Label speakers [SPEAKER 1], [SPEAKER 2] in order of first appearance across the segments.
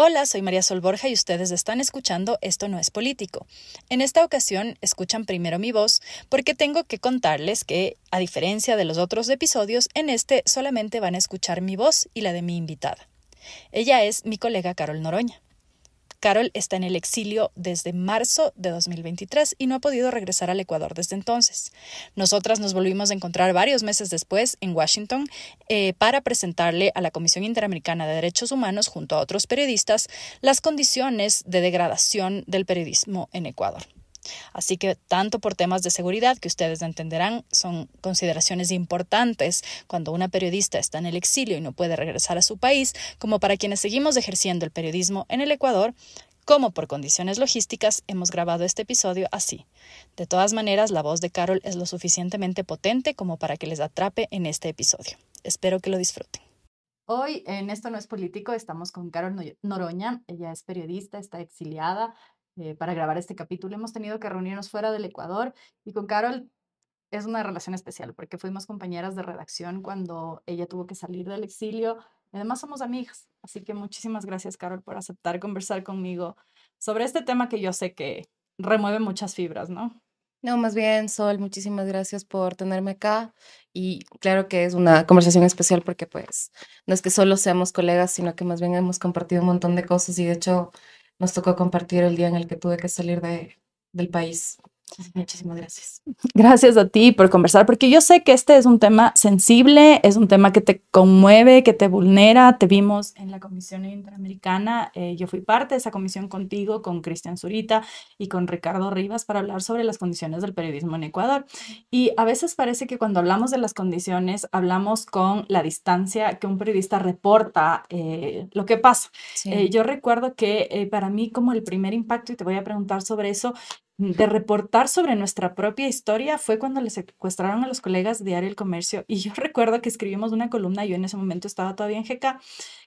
[SPEAKER 1] Hola, soy María Sol Borja y ustedes están escuchando Esto no es político. En esta ocasión escuchan primero mi voz porque tengo que contarles que, a diferencia de los otros episodios, en este solamente van a escuchar mi voz y la de mi invitada. Ella es mi colega Carol Noroña. Carol está en el exilio desde marzo de 2023 y no ha podido regresar al Ecuador desde entonces. Nosotras nos volvimos a encontrar varios meses después en Washington eh, para presentarle a la Comisión Interamericana de Derechos Humanos junto a otros periodistas las condiciones de degradación del periodismo en Ecuador. Así que tanto por temas de seguridad, que ustedes entenderán, son consideraciones importantes cuando una periodista está en el exilio y no puede regresar a su país, como para quienes seguimos ejerciendo el periodismo en el Ecuador, como por condiciones logísticas hemos grabado este episodio así. De todas maneras, la voz de Carol es lo suficientemente potente como para que les atrape en este episodio. Espero que lo disfruten. Hoy en Esto no es político estamos con Carol Noroña. Ella es periodista, está exiliada, eh, para grabar este capítulo. Hemos tenido que reunirnos fuera del Ecuador y con Carol es una relación especial porque fuimos compañeras de redacción cuando ella tuvo que salir del exilio. Además somos amigas, así que muchísimas gracias Carol por aceptar conversar conmigo sobre este tema que yo sé que remueve muchas fibras, ¿no?
[SPEAKER 2] No, más bien, Sol, muchísimas gracias por tenerme acá. Y claro que es una conversación especial porque pues no es que solo seamos colegas, sino que más bien hemos compartido un montón de cosas y de hecho nos tocó compartir el día en el que tuve que salir de, del país. Muchísimas gracias.
[SPEAKER 1] Gracias a ti por conversar, porque yo sé que este es un tema sensible, es un tema que te conmueve, que te vulnera. Te vimos en la Comisión Interamericana, eh, yo fui parte de esa comisión contigo, con Cristian Zurita y con Ricardo Rivas para hablar sobre las condiciones del periodismo en Ecuador. Y a veces parece que cuando hablamos de las condiciones, hablamos con la distancia que un periodista reporta eh, lo que pasa. Eh, yo recuerdo que para mí como el primer impacto, y te voy a preguntar sobre eso, de reportar sobre nuestra propia historia fue cuando le secuestraron a los colegas de Diario El Comercio. Y yo recuerdo que escribimos una columna, yo en ese momento estaba todavía en GK,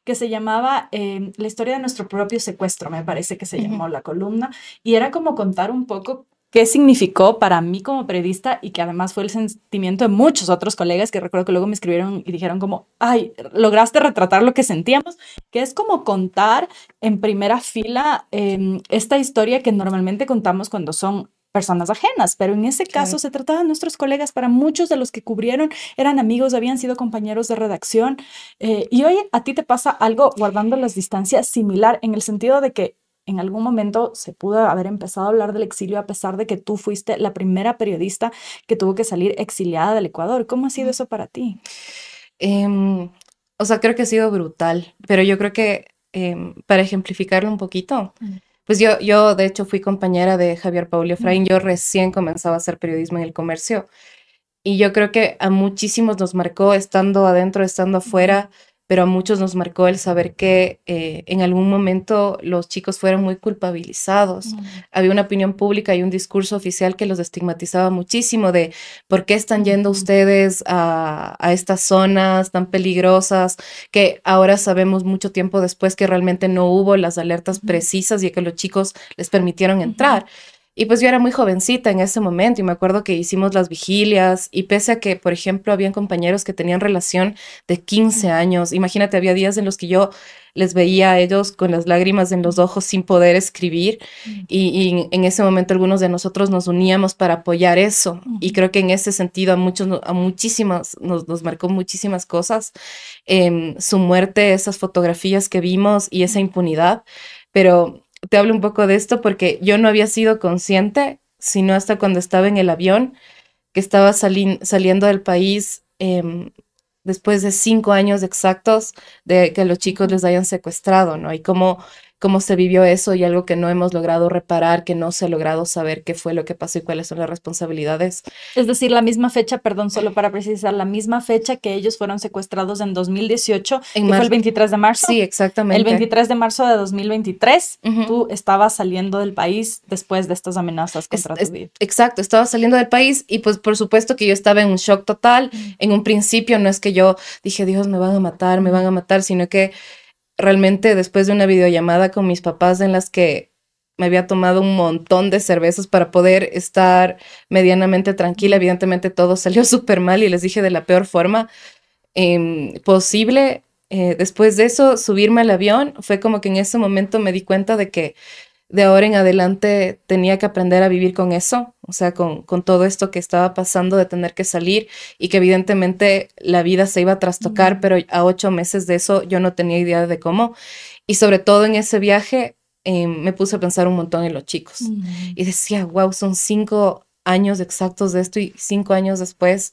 [SPEAKER 1] que se llamaba em, La historia de nuestro propio secuestro, me parece que se llamó la columna. Y era como contar un poco qué significó para mí como periodista y que además fue el sentimiento de muchos otros colegas que recuerdo que luego me escribieron y dijeron como, ay, lograste retratar lo que sentíamos, que es como contar en primera fila em, esta historia que normalmente contamos cuando son personas ajenas, pero en ese caso se trataba de nuestros colegas, para muchos de los que cubrieron eran amigos, habían sido compañeros de redacción, eh, y hoy a ti te pasa algo guardando las distancias similar en el sentido de que en algún momento se pudo haber empezado a hablar del exilio a pesar de que tú fuiste la primera periodista que tuvo que salir exiliada del Ecuador. ¿Cómo ha sido eso para ti?
[SPEAKER 2] Em, o sea, creo que ha sido brutal, pero yo creo que em, para ejemplificarlo un poquito, pues yo, yo de hecho fui compañera de Javier Paulio Efraín, yo recién comenzaba a hacer periodismo en el comercio y yo creo que a muchísimos nos marcó estando adentro, estando afuera pero a muchos nos marcó el saber que eh, en algún momento los chicos fueron muy culpabilizados. Mm. Había una opinión pública y un discurso oficial que los estigmatizaba muchísimo de por qué están yendo ustedes a, estas zonas tan peligrosas, que ahora sabemos mucho tiempo después que realmente no hubo las alertas precisas y que los chicos les permitieron entrar. Y pues yo era muy jovencita en ese momento y me acuerdo que hicimos las vigilias y pese a que, por ejemplo, habían compañeros que tenían relación de 15 años, imagínate, había días en los que yo les veía a ellos con las lágrimas en los ojos sin poder escribir y, en ese momento algunos de nosotros nos uníamos para apoyar eso y creo que en ese sentido a muchos, a muchísimas, nos, nos marcó muchísimas cosas, em, su muerte, esas fotografías que vimos y esa impunidad, pero te hablo un poco de esto porque yo no había sido consciente, sino hasta cuando estaba en el avión, que estaba saliendo del país em, después de cinco años exactos de que los chicos les hayan secuestrado, ¿no? Y cómo cómo se vivió eso y algo que no hemos logrado reparar, que no se ha logrado saber qué fue lo que pasó y cuáles son las responsabilidades.
[SPEAKER 1] Es decir, la misma fecha, perdón, solo para precisar, la misma fecha que ellos fueron secuestrados en 2018, en fue el 23 de marzo.
[SPEAKER 2] Sí, exactamente.
[SPEAKER 1] El 23 de marzo de 2023, tú estabas saliendo del país después de estas amenazas contra tu vida.
[SPEAKER 2] Exacto, estaba saliendo del país y pues por supuesto que yo estaba en un shock total. En un principio no es que yo dije, Dios, me van a matar, me van a matar, sino que realmente después de una videollamada con mis papás en las que me había tomado un montón de cervezas para poder estar medianamente tranquila, evidentemente todo salió súper mal y les dije de la peor forma em, posible. eh, después de eso, subirme al avión, fue como que en ese momento me di cuenta de que de ahora en adelante tenía que aprender a vivir con eso, o sea, con, con, todo esto que estaba pasando de tener que salir y que evidentemente la vida se iba a trastocar, pero a ocho meses de eso yo no tenía idea de cómo. Y sobre todo en ese viaje eh, me puse a pensar un montón en los chicos y decía, wow, son cinco años exactos de esto y cinco años después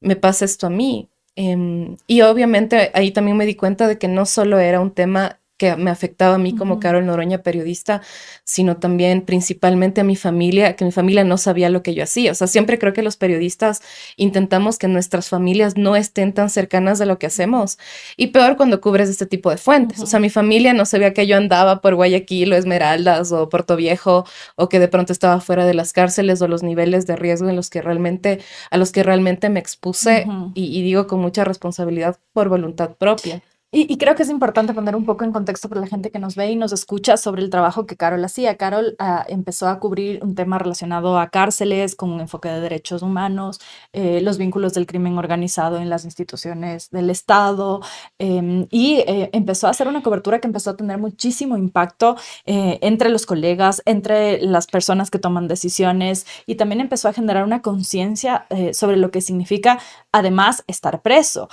[SPEAKER 2] me pasa esto a mí. Em, y obviamente ahí también me di cuenta de que no solo era un tema que me afectaba a mí como Carol Noroña periodista, sino también principalmente a mi familia, que mi familia no sabía lo que yo hacía. O sea, siempre creo que los periodistas intentamos que nuestras familias no estén tan cercanas de lo que hacemos. Y peor cuando cubres este tipo de fuentes. O sea, mi familia no sabía que yo andaba por Guayaquil o Esmeraldas o Puerto Viejo o que de pronto estaba fuera de las cárceles o los niveles de riesgo en los que realmente, a los que realmente me expuse y digo con mucha responsabilidad por voluntad propia.
[SPEAKER 1] Y, creo que es importante poner un poco en contexto para la gente que nos ve y nos escucha sobre el trabajo que Carol hacía. Carol ah, empezó a cubrir un tema relacionado a cárceles con un enfoque de derechos humanos, eh, los vínculos del crimen organizado en las instituciones del Estado em, y eh, empezó a hacer una cobertura que empezó a tener muchísimo impacto eh, entre los colegas, entre las personas que toman decisiones y también empezó a generar una conciencia sobre lo que significa además estar preso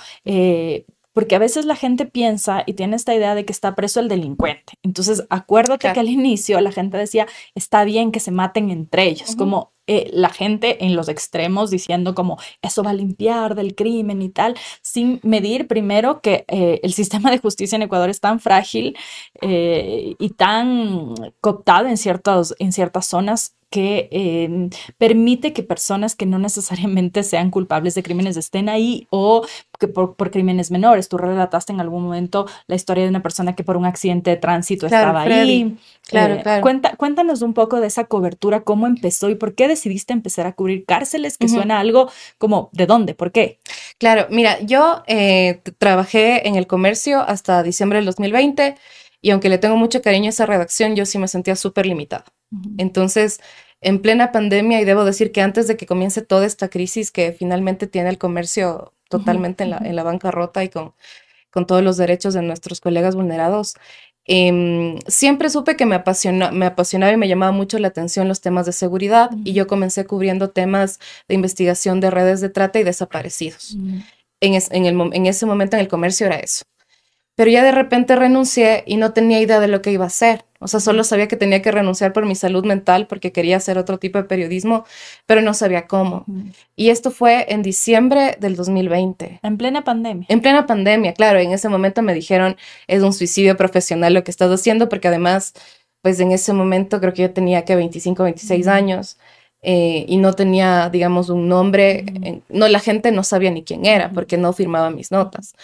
[SPEAKER 1] porque a veces la gente piensa y tiene esta idea de que está preso el delincuente. Entonces, acuérdate que al inicio la gente decía, está bien que se maten entre ellos, como eh, la gente en los extremos diciendo como eso va a limpiar del crimen y tal, sin medir primero que eh, el sistema de justicia en Ecuador es tan frágil eh, y tan cooptado en, ciertos, en ciertas zonas que em, permite que personas que no necesariamente sean culpables de crímenes estén ahí o que por, crímenes menores. Tú relataste en algún momento la historia de una persona que por un accidente de tránsito estaba ahí. Claro, eh, claro. Cuenta, cuéntanos un poco de esa cobertura, cómo empezó y por qué decidiste empezar a cubrir cárceles, que suena algo como ¿de dónde? ¿Por qué?
[SPEAKER 2] Claro, mira, yo eh, trabajé en el comercio hasta diciembre del 2020 y aunque le tengo mucho cariño a esa redacción, yo sí me sentía súper limitada. Entonces, en plena pandemia, y debo decir que antes de que comience toda esta crisis que finalmente tiene el comercio totalmente en, la, en la bancarrota y con, con todos los derechos de nuestros colegas vulnerados, em, siempre supe que me, apasiona, me apasionaba y me llamaba mucho la atención los temas de seguridad y yo comencé cubriendo temas de investigación de redes de trata y desaparecidos. en, en, el, en ese momento en el comercio era eso. Pero ya de repente renuncié y no tenía idea de lo que iba a hacer. O sea, solo sabía que tenía que renunciar por mi salud mental porque quería hacer otro tipo de periodismo, pero no sabía cómo. Y esto fue en diciembre del 2020.
[SPEAKER 1] En plena pandemia.
[SPEAKER 2] En plena pandemia, claro. En ese momento me dijeron, es un suicidio profesional lo que estás haciendo, porque además, pues en ese momento creo que yo tenía que 25, 26 años. Eh, y no tenía, digamos, un nombre, no, la gente no sabía ni quién era porque no firmaba mis notas.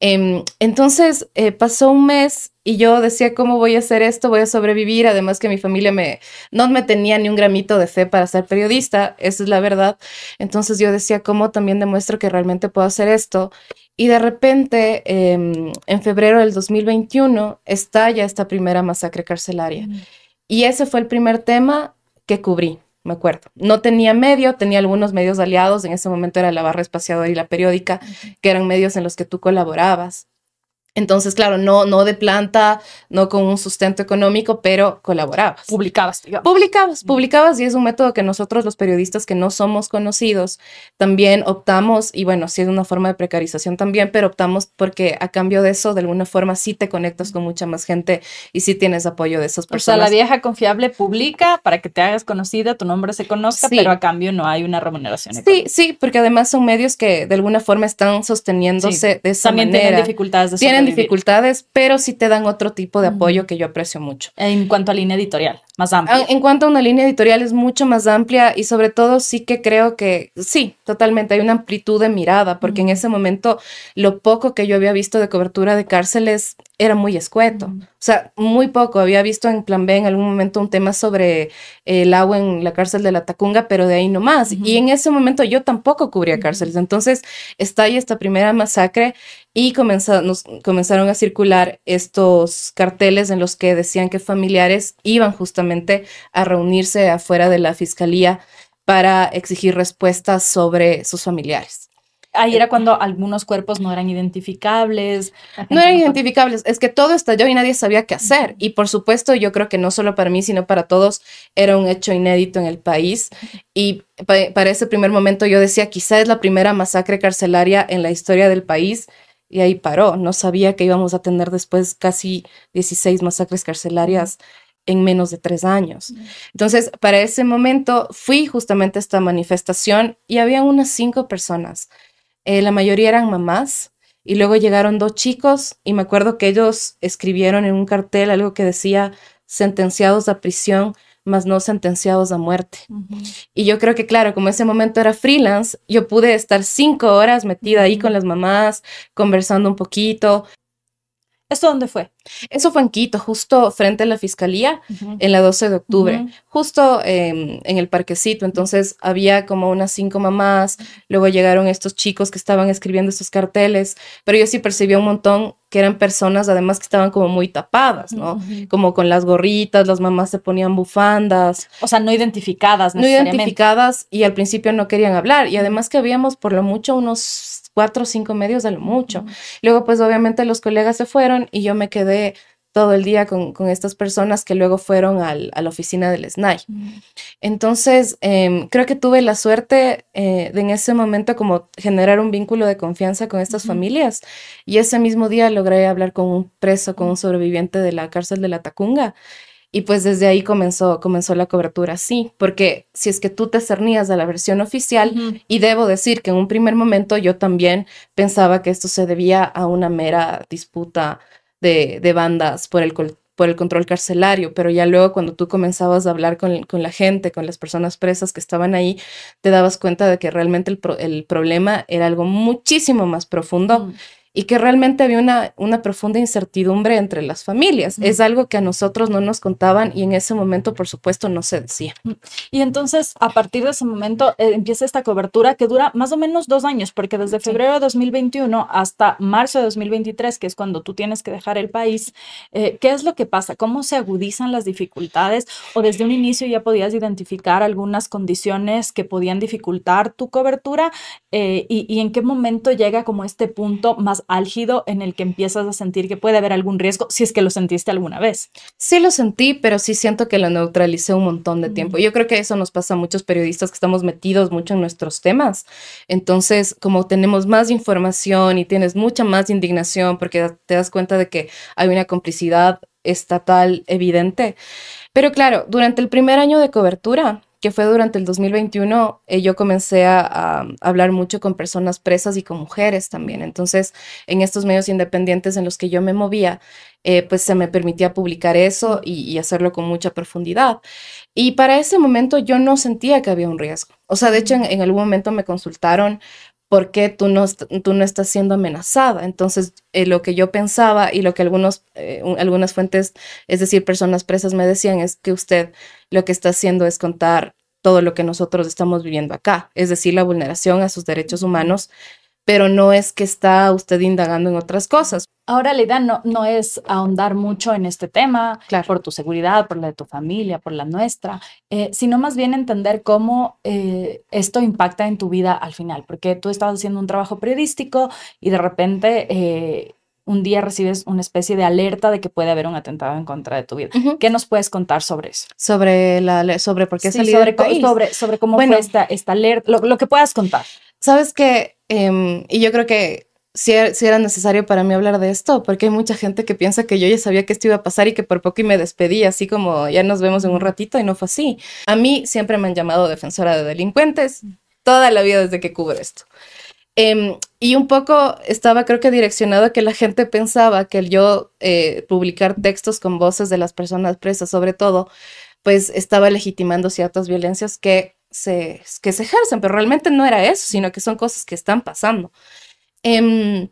[SPEAKER 2] Em, entonces eh, pasó un mes y yo decía, ¿cómo voy a hacer esto? Voy a sobrevivir. Además que mi familia me, no me tenía ni un gramito de fe para ser periodista, esa es la verdad. Entonces yo decía, ¿cómo también demuestro que realmente puedo hacer esto? Y de repente, em, en febrero del 2021, estalla esta primera masacre carcelaria. Mm. Y ese fue el primer tema que cubrí me acuerdo. No tenía medio, tenía algunos medios aliados, en ese momento era la barra espaciadora y la periódica, que eran medios en los que tú colaborabas. Entonces, claro, no, no de planta, no con un sustento económico, pero colaborabas.
[SPEAKER 1] Publicabas, digamos.
[SPEAKER 2] Publicabas, publicabas y es un método que nosotros los periodistas que no somos conocidos también optamos, y bueno, sí es una forma de precarización también, pero optamos porque a cambio de eso, de alguna forma, sí te conectas con mucha más gente y sí tienes apoyo de esas personas.
[SPEAKER 1] O sea, la vieja confiable publica para que te hagas conocida, tu nombre se conozca, pero a cambio no hay una remuneración.
[SPEAKER 2] Sí, sí, porque además son medios que de alguna forma están sosteniéndose de esa
[SPEAKER 1] también
[SPEAKER 2] manera.
[SPEAKER 1] Tienen dificultades de
[SPEAKER 2] tienen dificultades, pero sí te dan otro tipo de apoyo que yo aprecio mucho.
[SPEAKER 1] En cuanto a línea editorial, más amplia.
[SPEAKER 2] En cuanto a una línea editorial es mucho más amplia y sobre todo sí que creo que sí, totalmente hay una amplitud de mirada, porque en ese momento lo poco que yo había visto de cobertura de cárceles era muy escueto. O sea, muy poco. Había visto en Plan B en algún momento un tema sobre el agua en la cárcel de la Tacunga, pero de ahí no más. Y en ese momento yo tampoco cubría cárceles. Entonces está ahí esta primera masacre y nos comenzaron a circular estos carteles en los que decían que familiares iban justamente a reunirse afuera de la fiscalía para exigir respuestas sobre sus familiares.
[SPEAKER 1] Ahí era cuando algunos cuerpos no eran identificables.
[SPEAKER 2] No eran identificables, es que todo estalló y nadie sabía qué hacer. Y por supuesto, yo creo que no solo para mí, sino para todos, era un hecho inédito en el país. Y para ese primer momento yo decía, quizá es la primera masacre carcelaria en la historia del país. Y ahí paró. No sabía que íbamos a tener después casi 16 masacres carcelarias en menos de tres años. Entonces, para ese momento fui justamente a esta manifestación y había unas cinco personas eh, la mayoría eran mamás, y luego llegaron dos chicos y me acuerdo que ellos escribieron en un cartel algo que decía sentenciados a prisión, más no sentenciados a muerte. Y yo creo que, claro, como ese momento era freelance, yo pude estar cinco horas metida ahí con las mamás, conversando un poquito,
[SPEAKER 1] ¿Esto dónde fue?
[SPEAKER 2] Eso fue en Quito, justo frente a la fiscalía, en la 12 de octubre, justo em, en el parquecito. Entonces había como unas cinco mamás, luego llegaron estos chicos que estaban escribiendo estos carteles, pero yo sí percibí un montón que eran personas además que estaban como muy tapadas, ¿no? Como con las gorritas, las mamás se ponían bufandas.
[SPEAKER 1] O sea, no identificadas.
[SPEAKER 2] No identificadas y al principio no querían hablar. Y además que habíamos por lo mucho unos cuatro o cinco medios de lo mucho. Luego, pues obviamente los colegas se fueron y yo me quedé todo el día con, estas personas que luego fueron a la oficina del SNAI. Entonces, em, creo que tuve la suerte eh, de en ese momento como generar un vínculo de confianza con estas familias. Y ese mismo día logré hablar con un preso, con un sobreviviente de la cárcel de la Tacunga y pues desde ahí comenzó, comenzó la cobertura, sí, porque si es que tú te cernías a la versión oficial, y debo decir que en un primer momento yo también pensaba que esto se debía a una mera disputa de, de bandas por el, por el control carcelario, pero ya luego cuando tú comenzabas a hablar con, con, la gente, con las personas presas que estaban ahí, te dabas cuenta de que realmente el, el problema era algo muchísimo más profundo y que realmente había una, una profunda incertidumbre entre las familias. Es algo que a nosotros no nos contaban y en ese momento, por supuesto, no se decía.
[SPEAKER 1] Y entonces, a partir de ese momento, eh, empieza esta cobertura que dura más o menos dos años, porque desde febrero de 2021 hasta marzo de 2023, que es cuando tú tienes que dejar el país, eh, ¿qué es lo que pasa? ¿Cómo se agudizan las dificultades? ¿O desde un inicio ya podías identificar algunas condiciones que podían dificultar tu cobertura? Eh, y, y en qué momento llega como este punto más álgido en el que empiezas a sentir que puede haber algún riesgo, si es que lo sentiste alguna vez.
[SPEAKER 2] Sí lo sentí, pero sí siento que lo neutralicé un montón de tiempo. Yo creo que eso nos pasa a muchos periodistas que estamos metidos mucho en nuestros temas. Entonces, como tenemos más información y tienes mucha más indignación porque te das cuenta de que hay una complicidad estatal evidente. Pero claro, durante el primer año de cobertura, que fue durante el 2021, eh, yo comencé a, hablar mucho con personas presas y con mujeres también. Entonces, en estos medios independientes en los que yo me movía, eh, pues se me permitía publicar eso y, hacerlo con mucha profundidad. Y para ese momento yo no sentía que había un riesgo. O sea, de hecho, en, algún momento me consultaron por qué tú no, tú no estás siendo amenazada. Entonces, eh, lo que yo pensaba y lo que algunos, algunas fuentes, es decir, personas presas me decían es que usted lo que está haciendo es contar todo lo que nosotros estamos viviendo acá, es decir, la vulneración a sus derechos humanos, pero no es que está usted indagando en otras cosas.
[SPEAKER 1] Ahora la idea no, no es ahondar mucho en este tema por tu seguridad, por la de tu familia, por la nuestra, eh, sino más bien entender cómo eh, esto impacta en tu vida al final, porque tú estabas haciendo un trabajo periodístico y de repente eh, un día recibes una especie de alerta de que puede haber un atentado en contra de tu vida. ¿Qué nos puedes contar sobre eso?
[SPEAKER 2] Sobre la sobre por qué
[SPEAKER 1] sí, sobre, sobre, sobre cómo fue esta, esta alerta, lo, que puedas contar.
[SPEAKER 2] Sabes que, em, y yo creo que si era, era, necesario para mí hablar de esto, porque hay mucha gente que piensa que yo ya sabía que esto iba a pasar y que por poco y me despedí, así como ya nos vemos en un ratito y no fue así. A mí siempre me han llamado defensora de delincuentes toda la vida desde que cubro esto. Em, y un poco estaba, creo que direccionado a que la gente pensaba que el yo eh, publicar textos con voces de las personas presas, sobre todo, pues estaba legitimando ciertas violencias que se, que se ejercen, pero realmente no era eso, sino que son cosas que están pasando. Em,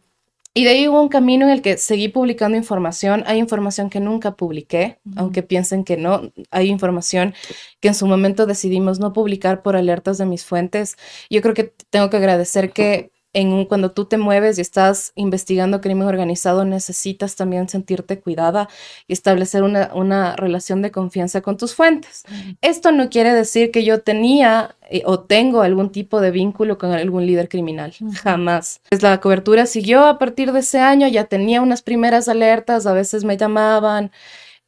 [SPEAKER 2] y de ahí hubo un camino en el que seguí publicando información. Hay información que nunca publiqué, aunque piensen que no. Hay información que en su momento decidimos no publicar por alertas de mis fuentes. Yo creo que tengo que agradecer que en cuando tú te mueves y estás investigando crimen organizado, necesitas también sentirte cuidada y establecer una, una relación de confianza con tus fuentes. Esto no quiere decir que yo tenía eh, o tengo algún tipo de vínculo con algún líder criminal, jamás. Pues la cobertura siguió a partir de ese año, ya tenía unas primeras alertas, a veces me llamaban,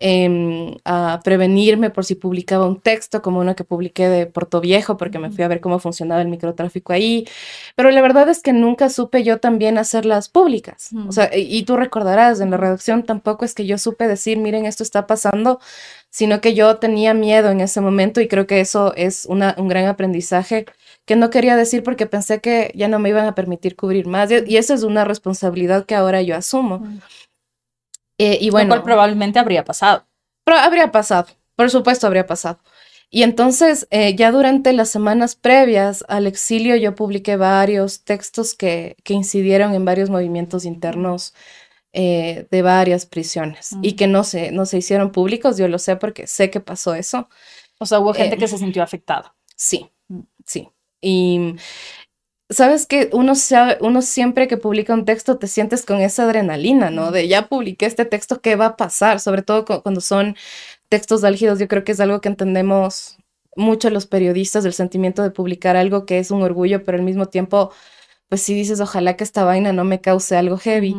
[SPEAKER 2] Em, a prevenirme por si publicaba un texto como uno que publiqué de Puerto Viejo porque me fui a ver cómo funcionaba el microtráfico ahí. Pero la verdad es que nunca supe yo también hacerlas públicas. O sea, y, tú recordarás, en la redacción tampoco es que yo supe decir, miren, esto está pasando, sino que yo tenía miedo en ese momento y creo que eso es una, un gran aprendizaje que no quería decir porque pensé que ya no me iban a permitir cubrir más. Y, y eso es una responsabilidad que ahora yo asumo.
[SPEAKER 1] Eh, y bueno. Lo cual probablemente habría pasado.
[SPEAKER 2] Pero habría pasado, por supuesto habría pasado. Y entonces, eh, ya durante las semanas previas al exilio, yo publiqué varios textos que, que incidieron en varios movimientos internos eh, de varias prisiones y que no se, no se hicieron públicos. Yo lo sé porque sé que pasó eso.
[SPEAKER 1] O sea, hubo gente que se sintió afectada.
[SPEAKER 2] Sí, mm. sí. Y sabes que uno, uno siempre que publica un texto te sientes con esa adrenalina, ¿no? De ya publiqué este texto, ¿qué va a pasar? Sobre todo cuando son textos álgidos, yo creo que es algo que entendemos mucho los periodistas, del sentimiento de publicar algo que es un orgullo, pero al mismo tiempo, pues sí dices, ojalá que esta vaina no me cause algo heavy.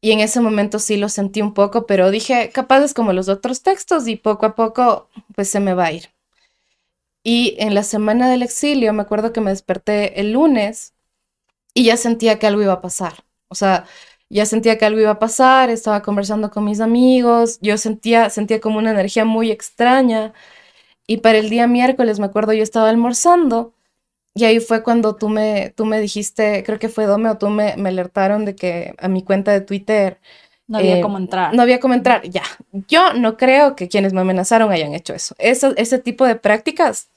[SPEAKER 2] Y en ese momento sí lo sentí un poco, pero dije, capaz es como los otros textos y poco a poco, pues se me va a ir. Y en la semana del exilio, me acuerdo que me desperté el lunes y ya sentía que algo iba a pasar. O sea, ya sentía que algo iba a pasar, estaba conversando con mis amigos, yo sentía, sentía como una energía muy extraña. Y para el día miércoles, me acuerdo, yo estaba almorzando y ahí fue cuando tú me, tú me dijiste, creo que fue Dome o tú me, me alertaron de que a mi cuenta de Twitter
[SPEAKER 1] no había eh, cómo entrar.
[SPEAKER 2] No había cómo entrar, ya. Yo no creo que quienes me amenazaron hayan hecho eso. eso ese tipo de prácticas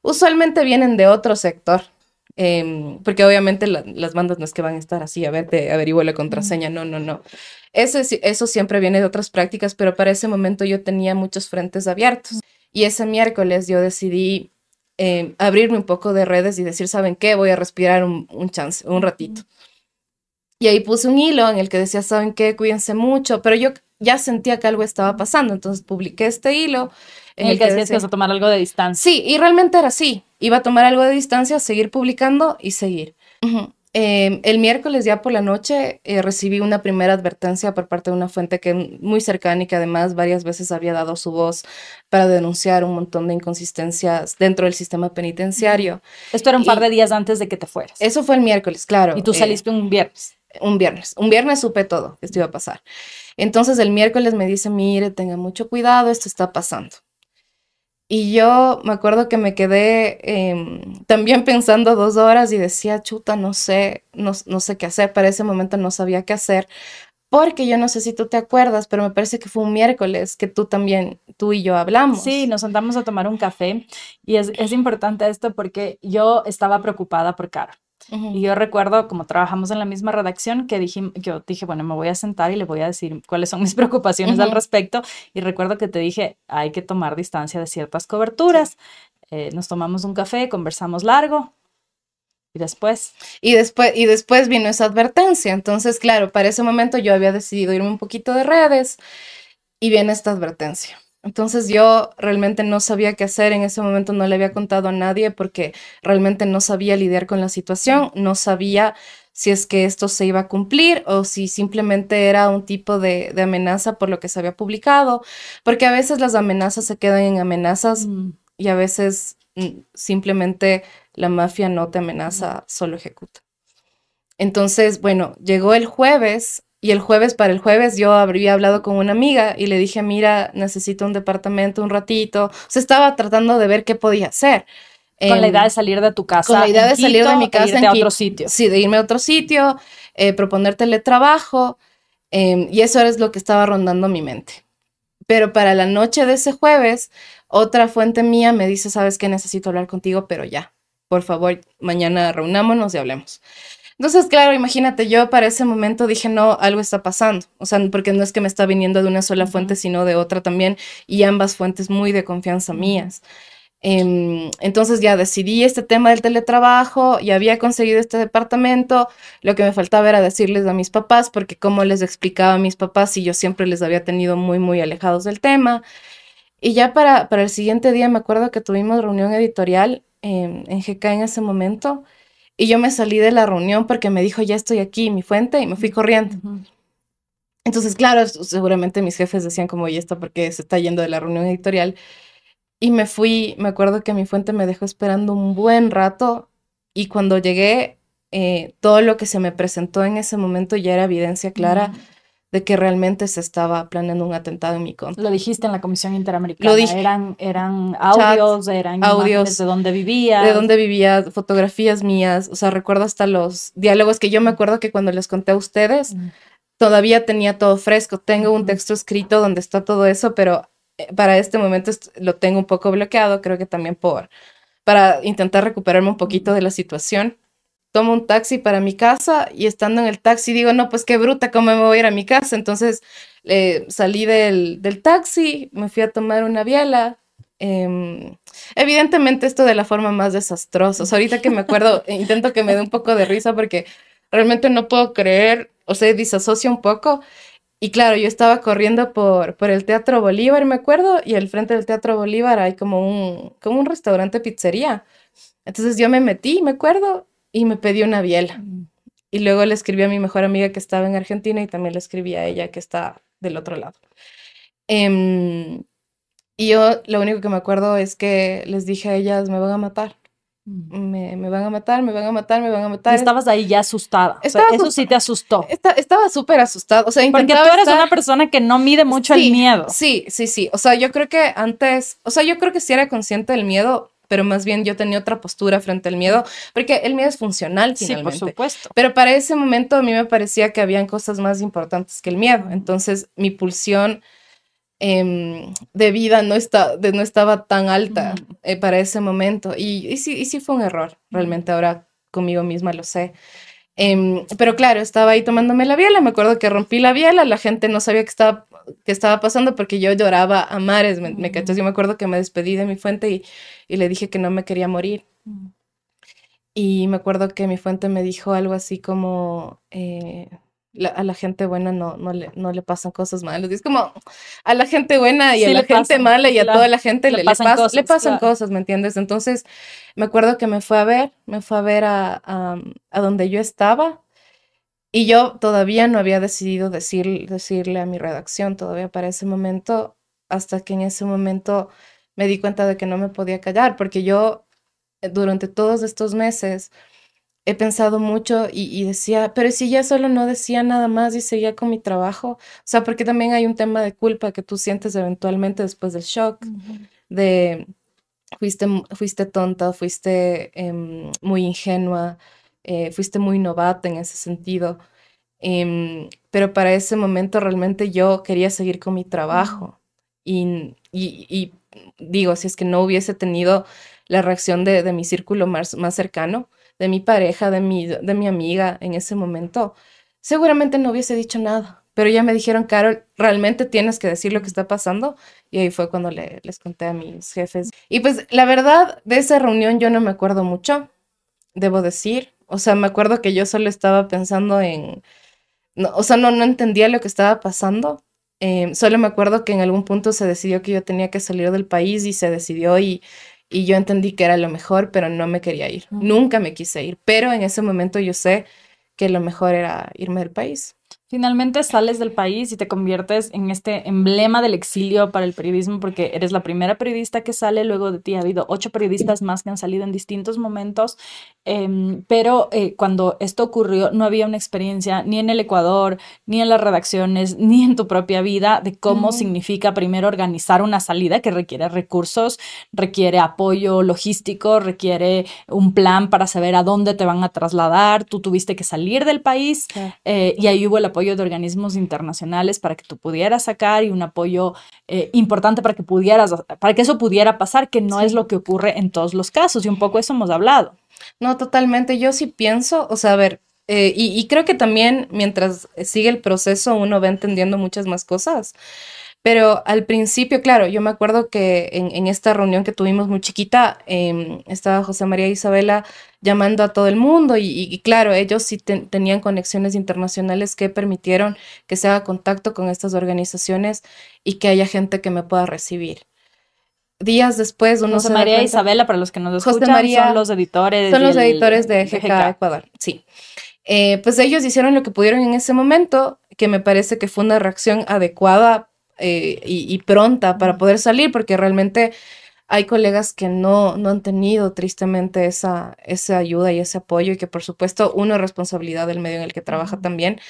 [SPEAKER 2] usualmente vienen de otro sector. Em, porque obviamente las bandas no es que van a estar así, a ver, te averiguo la contraseña, no, no, no. Eso, eso siempre viene de otras prácticas, pero para ese momento yo tenía muchos frentes abiertos. Y ese miércoles yo decidí em, abrirme un poco de redes y decir, ¿saben qué? Voy a respirar un, un chance, un ratito. Y ahí puse un hilo en el que decía, ¿saben qué? Cuídense mucho, pero yo ya sentía que algo estaba pasando, entonces publiqué este hilo.
[SPEAKER 1] En, el, que, decías que ibas a tomar algo de distancia.
[SPEAKER 2] Sí, y realmente era así. Iba a tomar algo de distancia, seguir publicando y seguir. Em, el miércoles ya por la noche eh, recibí una primera advertencia por parte de una fuente que muy cercana y que además varias veces había dado su voz para denunciar un montón de inconsistencias dentro del sistema penitenciario.
[SPEAKER 1] Esto era un par de días antes de que te fueras.
[SPEAKER 2] Eso fue el miércoles, claro.
[SPEAKER 1] Y tú eh, saliste un viernes
[SPEAKER 2] un viernes. Un viernes supe todo que esto iba a pasar. Entonces el miércoles me dice, mire, tenga mucho cuidado, esto está pasando. Y yo me acuerdo que me quedé em, también pensando dos horas y decía, chuta, no sé, no, no, sé qué hacer. Para ese momento no sabía qué hacer, porque yo no sé si tú te acuerdas, pero me parece que fue un miércoles que tú también, tú y yo hablamos.
[SPEAKER 1] Sí, nos sentamos a tomar un café y es, es importante esto porque yo estaba preocupada por Cara. Y yo recuerdo, como trabajamos en la misma redacción, que dije, yo dije, bueno, me voy a sentar y le voy a decir cuáles son mis preocupaciones al respecto. Y recuerdo que te dije, hay que tomar distancia de ciertas coberturas. Eh, nos tomamos un café, conversamos largo. Y después.
[SPEAKER 2] Y después, y después vino esa advertencia. Entonces, claro, para ese momento yo había decidido irme un poquito de redes y viene esta advertencia. Entonces yo realmente no sabía qué hacer, en ese momento no le había contado a nadie porque realmente no sabía lidiar con la situación, no sabía si es que esto se iba a cumplir o si simplemente era un tipo de, amenaza por lo que se había publicado, porque a veces las amenazas se quedan en amenazas mm. y a veces mm, simplemente la mafia no te amenaza, solo ejecuta. Entonces, bueno, llegó el jueves y el jueves, para el jueves, yo habría hablado con una amiga y le dije, mira, necesito un departamento un ratito. O sea, estaba tratando de ver qué podía hacer.
[SPEAKER 1] Con la idea de salir de tu casa.
[SPEAKER 2] Con la idea de salir de mi casa.
[SPEAKER 1] E irte a otro sitio.
[SPEAKER 2] Sí, de irme a otro sitio, eh, proponer teletrabajo. Em, y eso es lo que estaba rondando mi mente. Pero para la noche de ese jueves, otra fuente mía me dice, sabes que necesito hablar contigo, pero ya, por favor, mañana reunámonos y hablemos. Entonces, claro, imagínate, yo para ese momento dije, no, algo está pasando. O sea, porque no es que me está viniendo de una sola fuente, sino de otra también, y ambas fuentes muy de confianza mías. Em, entonces ya decidí este tema del teletrabajo, y había conseguido este departamento, lo que me faltaba era decirles a mis papás, porque como les explicaba a mis papás y yo siempre les había tenido muy, muy alejados del tema. Y ya para, para el siguiente día me acuerdo que tuvimos reunión editorial en GK en ese momento y yo me salí de la reunión porque me dijo, ya estoy aquí, mi fuente, y me fui corriendo. Entonces, claro, seguramente mis jefes decían como, ¿y esto porque se está yendo de la reunión editorial? Y me fui, me acuerdo que mi fuente me dejó esperando un buen rato y cuando llegué, eh, todo lo que se me presentó en ese momento ya era evidencia clara de que realmente se estaba planeando un atentado en mi contra.
[SPEAKER 1] Lo dijiste en la Comisión Interamericana. Lo dije. Eran, eran audios, eran audios de dónde vivía.
[SPEAKER 2] De dónde vivía, fotografías mías. O sea, recuerdo hasta los diálogos que yo me acuerdo que cuando les conté a ustedes, todavía tenía todo fresco. Tengo un texto escrito donde está todo eso, pero eh, para este momento lo tengo un poco bloqueado, creo que también por, para intentar recuperarme un poquito de la situación. Tomo un taxi para mi casa y estando en el taxi digo, no, pues qué bruta, ¿cómo me voy a ir a mi casa? Entonces eh, salí del, del, taxi, me fui a tomar una biela. Em, evidentemente esto de la forma más desastrosa. O sea, ahorita que me acuerdo, intento que me dé un poco de risa porque realmente no puedo creer, o sea, disasocia un poco y claro, yo estaba corriendo por, por el Teatro Bolívar, me acuerdo, y al frente del Teatro Bolívar hay como un, como un restaurante pizzería. Entonces yo me metí, me acuerdo, y me pedí una biela. Mm. Y luego le escribí a mi mejor amiga que estaba en Argentina y también le escribí a ella que está del otro lado. Em, y yo lo único que me acuerdo es que les dije a ellas, me van a matar. Me, me, van a matar, me van a matar, me van a matar.
[SPEAKER 1] estabas ahí ya asustada. eso sí te asustó.
[SPEAKER 2] estaba súper asustada. O sea,
[SPEAKER 1] Porque tú eres una persona que no mide mucho el miedo.
[SPEAKER 2] Sí, sí, sí. O sea, yo creo que antes, o sea, yo creo que sí era consciente del miedo, pero más bien yo tenía otra postura frente al miedo, porque el miedo es funcional finalmente.
[SPEAKER 1] Sí, por supuesto.
[SPEAKER 2] Pero para ese momento a mí me parecía que habían cosas más importantes que el miedo. Entonces, mi pulsión Em, de vida no, está, de, no estaba tan alta eh, para ese momento. Y, y, sí, y sí fue un error, realmente ahora conmigo misma lo sé. Em, pero claro, estaba ahí tomándome la biela, me acuerdo que rompí la biela, la gente no sabía qué estaba, qué estaba pasando porque yo lloraba a mares, me, me Yo me acuerdo que me despedí de mi fuente y, y le dije que no me quería morir. Y me acuerdo que mi fuente me dijo algo así como, eh, a la gente buena no, no, le, no le pasan cosas malas. es como a la gente buena y a la gente mala y a toda la gente le, pasan, cosas, le pasan cosas, ¿me entiendes? Entonces me acuerdo que me fue a ver, me fue a ver a, a, donde yo estaba y yo todavía no había decidido decir, decirle a mi redacción todavía para ese momento, hasta que en ese momento me di cuenta de que no me podía callar, porque yo eh, durante todos estos meses he pensado mucho y, decía, pero si ya solo no decía nada más y seguía con mi trabajo, o sea, porque también hay un tema de culpa que tú sientes eventualmente después del shock, de fuiste, fuiste tonta, fuiste em, muy ingenua, eh, fuiste muy novata en ese sentido. Em, pero para ese momento realmente yo quería seguir con mi trabajo. y, y, digo, si es que no hubiese tenido la reacción de, de mi círculo más, más cercano, de mi pareja, de mi, de mi amiga en ese momento, seguramente no hubiese dicho nada. Pero ya me dijeron, Carol, realmente tienes que decir lo que está pasando. Y ahí fue cuando le, les conté a mis jefes. Y pues la verdad, de esa reunión yo no me acuerdo mucho, debo decir. O sea, me acuerdo que yo solo estaba pensando en, no, o sea, no, no entendía lo que estaba pasando. Eh, solo me acuerdo que en algún punto se decidió que yo tenía que salir del país y se decidió y y yo entendí que era lo mejor, pero no me quería ir. Nunca me quise ir, pero en ese momento yo sé que lo mejor era irme del país.
[SPEAKER 1] Finalmente sales del país y te conviertes en este emblema del exilio para el periodismo porque eres la primera periodista que sale, luego de ti ha habido ocho periodistas más que han salido en distintos momentos, em, pero eh, cuando esto ocurrió no había una experiencia ni en el Ecuador, ni en las redacciones, ni en tu propia vida de cómo significa primero organizar una salida que requiere recursos, requiere apoyo logístico, requiere un plan para saber a dónde te van a trasladar, tú tuviste que salir del país eh, y ahí hubo el apoyo de organismos internacionales para que tú pudieras sacar y un apoyo eh, importante para que pudieras, para que eso pudiera pasar, que no es lo que ocurre en todos los casos y un poco eso hemos hablado.
[SPEAKER 2] No, totalmente. Yo sí pienso, o sea, a ver, eh, y, creo que también mientras sigue el proceso uno va entendiendo muchas más cosas. Pero al principio, claro, yo me acuerdo que en, esta reunión que tuvimos muy chiquita, em, estaba José María Isabela llamando a todo el mundo y, claro, ellos sí tenían conexiones internacionales que permitieron que se haga contacto con estas organizaciones y que haya gente que me pueda recibir. Días después,
[SPEAKER 1] uno José María Isabela, para los que nos escuchan, son los editores.
[SPEAKER 2] Son los editores de GK, Ecuador, sí. Eh, pues ellos hicieron lo que pudieron en ese momento, que me parece que fue una reacción adecuada eh, y, pronta para poder salir, porque realmente hay colegas que no, no han tenido tristemente esa, esa ayuda y ese apoyo y que por supuesto uno es responsabilidad del medio en el que trabaja también,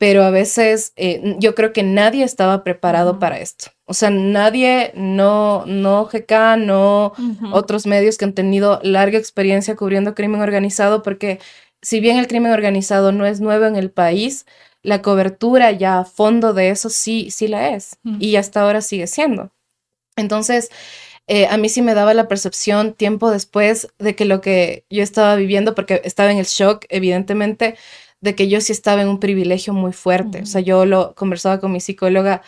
[SPEAKER 2] pero a veces eh, yo creo que nadie estaba preparado para esto. O sea, nadie, no, no GK, no otros medios que han tenido larga experiencia cubriendo crimen organizado, porque si bien el crimen organizado no es nuevo en el país, la cobertura ya a fondo de eso sí, sí la es y hasta ahora sigue siendo. Entonces, eh, a mí sí me daba la percepción tiempo después de que lo que yo estaba viviendo, porque estaba en el shock, evidentemente, de que yo sí estaba en un privilegio muy fuerte. O sea, yo lo conversaba con mi psicóloga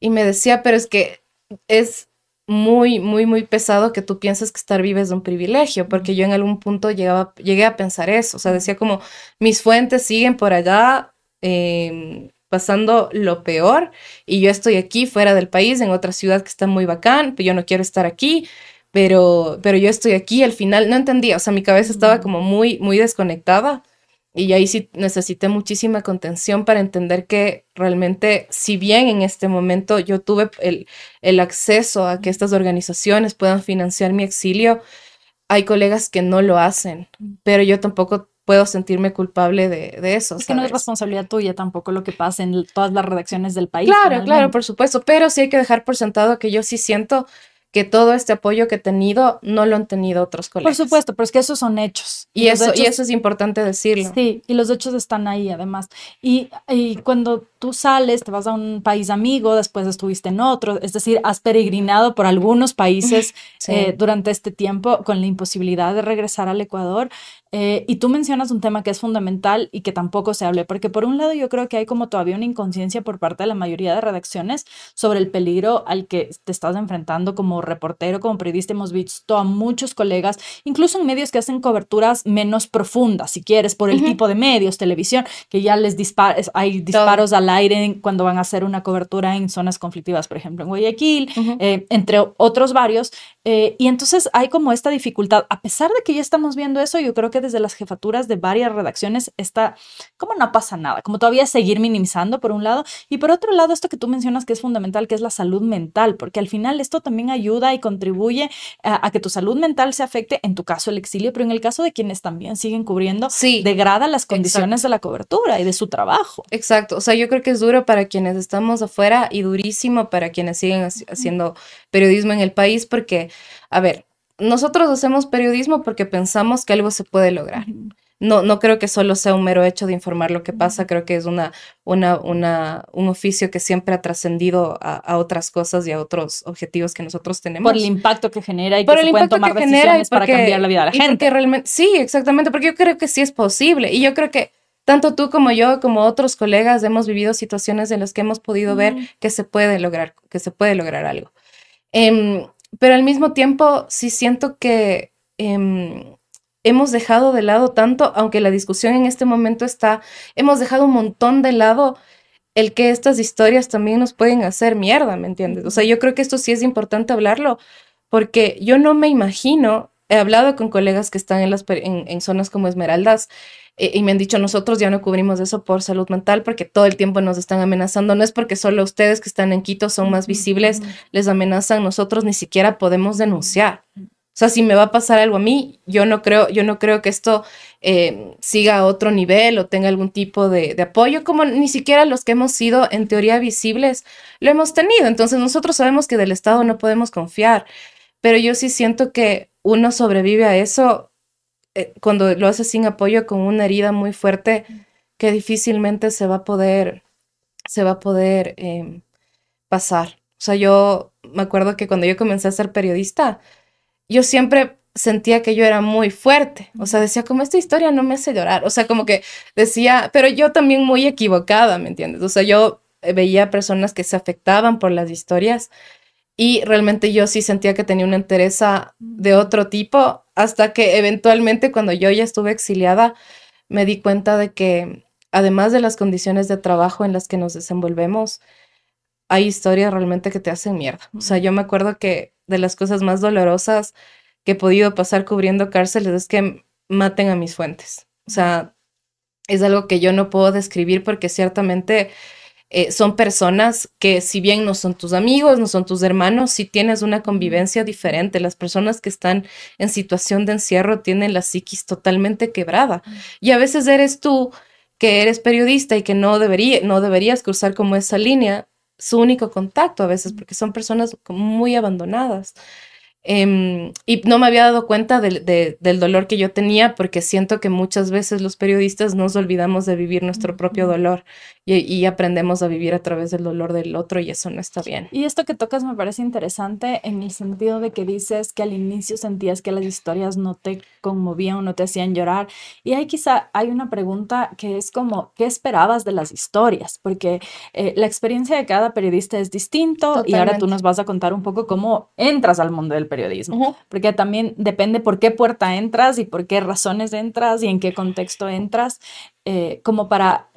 [SPEAKER 2] y me decía, pero es que es muy, muy, muy pesado que tú pienses que estar vives de un privilegio, porque yo en algún punto llegaba, llegué a pensar eso. O sea, decía como, mis fuentes siguen por allá Em, pasando lo peor y yo estoy aquí fuera del país, en otra ciudad que está muy bacán, pero yo no quiero estar aquí, pero, pero yo estoy aquí, al final no entendía, o sea, mi cabeza estaba como muy, muy desconectada y ahí sí necesité muchísima contención para entender que realmente, si bien en este momento yo tuve el, el acceso a que estas organizaciones puedan financiar mi exilio, hay colegas que no lo hacen, pero yo tampoco puedo sentirme culpable de, de eso.
[SPEAKER 1] Es que no es responsabilidad tuya tampoco lo que pasa en todas las redacciones del país.
[SPEAKER 2] Claro, claro, por supuesto, pero sí hay que dejar por sentado que yo sí siento que todo este apoyo que he tenido no lo han tenido otros colegas.
[SPEAKER 1] Por supuesto, pero es que esos son hechos.
[SPEAKER 2] Y, eso, y eso es importante decirlo.
[SPEAKER 1] Sí, y los hechos están ahí además. Y, y, cuando tú sales, te vas a un país amigo, después estuviste en otro, es decir, has peregrinado por algunos países eh, durante este tiempo con la imposibilidad de regresar al Ecuador. Eh, y tú mencionas un tema que es fundamental y que tampoco se hable, porque por un lado yo creo que hay como todavía una inconsciencia por parte de la mayoría de redacciones sobre el peligro al que te estás enfrentando como reportero, como periodista. Hemos visto a muchos colegas, incluso en medios que hacen coberturas menos profundas, si quieres, por el tipo de medios, televisión, que ya les disparos, hay disparos al aire cuando van a hacer una cobertura en zonas conflictivas, por ejemplo, en Guayaquil, eh, entre otros varios. Eh, y entonces hay como esta dificultad, a pesar de que ya estamos viendo eso, yo creo que desde las jefaturas de varias redacciones está como no pasa nada, como todavía seguir minimizando por un lado y por otro lado esto que tú mencionas que es fundamental, que es la salud mental, porque al final esto también ayuda y contribuye a, que tu salud mental se afecte, en tu caso el exilio, pero en el caso de quienes también siguen cubriendo, sí, degrada las condiciones de la cobertura y de su trabajo.
[SPEAKER 2] Exacto, o sea, yo creo que es duro para quienes estamos afuera y durísimo para quienes siguen haciendo periodismo en el país, porque, a ver, nosotros hacemos periodismo porque pensamos que algo se puede lograr. No, no creo que solo sea un mero hecho de informar lo que pasa, creo que es una, una, una un oficio que siempre ha trascendido a, otras cosas y a otros objetivos que nosotros tenemos.
[SPEAKER 1] Por el impacto que genera y que se pueden tomar decisiones para cambiar la vida de la gente.
[SPEAKER 2] Realmente, sí, exactamente, porque yo creo que sí es posible y yo creo que tanto tú como yo, como otros colegas, hemos vivido situaciones en las que hemos podido ver que se puede lograr, que se puede lograr algo. Em, pero al mismo tiempo sí siento que em, hemos dejado de lado tanto, aunque la discusión en este momento está, hemos dejado un montón de lado el que estas historias también nos pueden hacer mierda, ¿me entiendes? O sea, yo creo que esto sí es importante hablarlo, porque yo no me imagino, he hablado con colegas que están en, las, en zonas como Esmeraldas, y me han dicho, nosotros ya no cubrimos eso por salud mental porque todo el tiempo nos están amenazando. No es porque solo ustedes que están en Quito son más visibles, les amenazan, nosotros ni siquiera podemos denunciar. O sea, si me va a pasar algo a mí, yo no creo, yo no creo que esto eh, siga a otro nivel o tenga algún tipo de, de, apoyo, como ni siquiera los que hemos sido en teoría visibles lo hemos tenido. Entonces nosotros sabemos que del Estado no podemos confiar, pero yo sí siento que uno sobrevive a eso eh, cuando lo haces sin apoyo con una herida muy fuerte que difícilmente se va a poder, se va a poder em, pasar. O sea, yo me acuerdo que cuando yo comencé a ser periodista, yo siempre sentía que yo era muy fuerte. O sea, decía, como esta historia no me hace llorar. O sea, como que decía, pero yo también muy equivocada, ¿me entiendes? O sea, yo veía personas que se afectaban por las historias y realmente yo sí sentía que tenía una interés de otro tipo hasta que eventualmente cuando yo ya estuve exiliada me di cuenta de que además de las condiciones de trabajo en las que nos desenvolvemos, hay historias realmente que te hacen mierda. O sea, yo me acuerdo que de las cosas más dolorosas que he podido pasar cubriendo cárceles es que maten a mis fuentes. O sea, es algo que yo no puedo describir porque ciertamente eh, son personas que si bien no son tus amigos, no son tus hermanos, si tienes una convivencia diferente, las personas que están en situación de encierro tienen la psiquis totalmente quebrada. Y a veces eres tú que eres periodista y que no, debería, no deberías cruzar como esa línea, su único contacto a veces, porque son personas muy abandonadas. Em, y no me había dado cuenta del dolor que yo tenía porque siento que muchas veces los periodistas nos olvidamos de vivir nuestro propio dolor y, aprendemos a vivir a través del dolor del otro y eso no está bien.
[SPEAKER 1] Y esto que tocas me parece interesante en el sentido de que dices que al inicio sentías que las historias no te conmovían o no te hacían llorar. Y ahí quizá hay una pregunta que es como, ¿qué esperabas de las historias? Porque eh, la experiencia de cada periodista es distinto y ahora tú nos vas a contar un poco cómo entras al mundo del periodismo, porque también depende por qué puerta entras y por qué razones entras y en qué contexto entras, eh, como para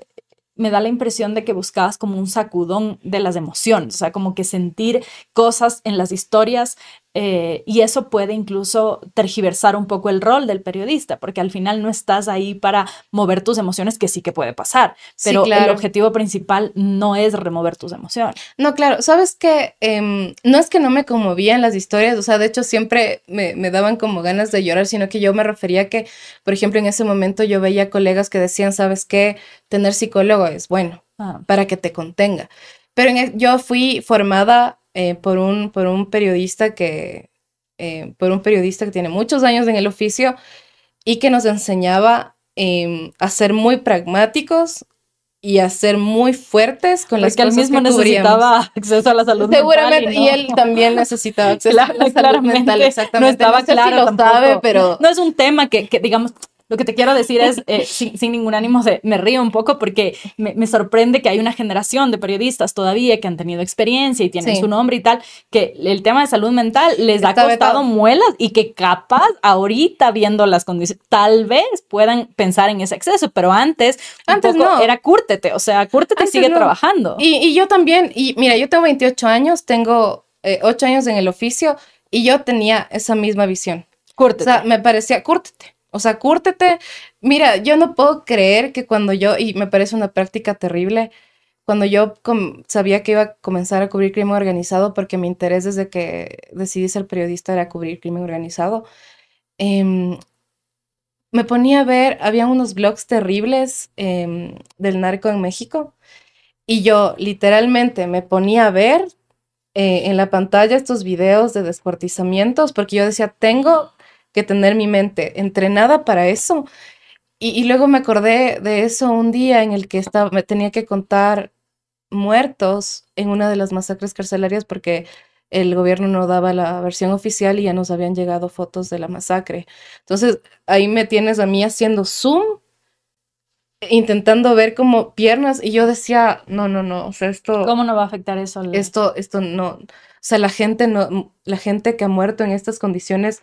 [SPEAKER 1] me da la impresión de que buscabas como un sacudón de las emociones, o sea, como que sentir cosas en las historias eh, y eso puede incluso tergiversar un poco el rol del periodista, porque al final no estás ahí para mover tus emociones, que sí que puede pasar, pero el objetivo principal no es remover tus emociones.
[SPEAKER 2] No, claro, sabes que em, no es que no me conmovían las historias, o sea, de hecho siempre me, me, daban como ganas de llorar, sino que yo me refería que, por ejemplo, en ese momento yo veía colegas que decían, sabes qué, tener psicólogo es bueno ah. para que te contenga. Pero e, yo fui formada eh, por, un, por un periodista que, eh, por un periodista que tiene muchos años en el oficio y que nos enseñaba em, a ser muy pragmáticos y a ser muy fuertes con las cosas
[SPEAKER 1] que él mismo necesitaba acceso a la salud
[SPEAKER 2] Seguramente, y, él también necesitaba acceso a la salud mental, exactamente.
[SPEAKER 1] No estaba claro, lo sabe, pero... No es un tema que, que digamos, lo que te quiero decir es, eh, sin, ningún ánimo, me río un poco porque me, sorprende que hay una generación de periodistas todavía que han tenido experiencia y tienen su nombre y tal, que el tema de salud mental les ha costado muelas y que capaz ahorita viendo las condiciones, tal vez puedan pensar en ese exceso, pero antes, antes no. era cúrtete, o sea, cúrtete y sigue trabajando.
[SPEAKER 2] Y, yo también, y mira, yo tengo 28 años, tengo eh, 8 años en el oficio y yo tenía esa misma visión. Cúrtete. O sea, me parecía, cúrtete o sea, cúrtete. Mira, yo no puedo creer que cuando yo, y me parece una práctica terrible, cuando yo sabía que iba a comenzar a cubrir crimen organizado, porque mi interés desde que decidí ser periodista era cubrir crimen organizado, em, me ponía a ver, había unos blogs terribles em, del narco en México, y yo literalmente me ponía a ver eh, en la pantalla estos videos de descuartizamientos, porque yo decía, tengo que tener mi mente entrenada para eso. Y, luego me acordé de eso un día en el que estaba, me tenía que contar muertos en una de las masacres carcelarias porque el gobierno no daba la versión oficial y ya nos habían llegado fotos de la masacre. Entonces ahí me tienes a mí haciendo zoom, intentando ver como piernas y yo decía, no, no, no, o sea, esto...
[SPEAKER 1] ¿Cómo no va a afectar eso?
[SPEAKER 2] Esto, esto no, o sea, la gente no, la gente que ha muerto en estas condiciones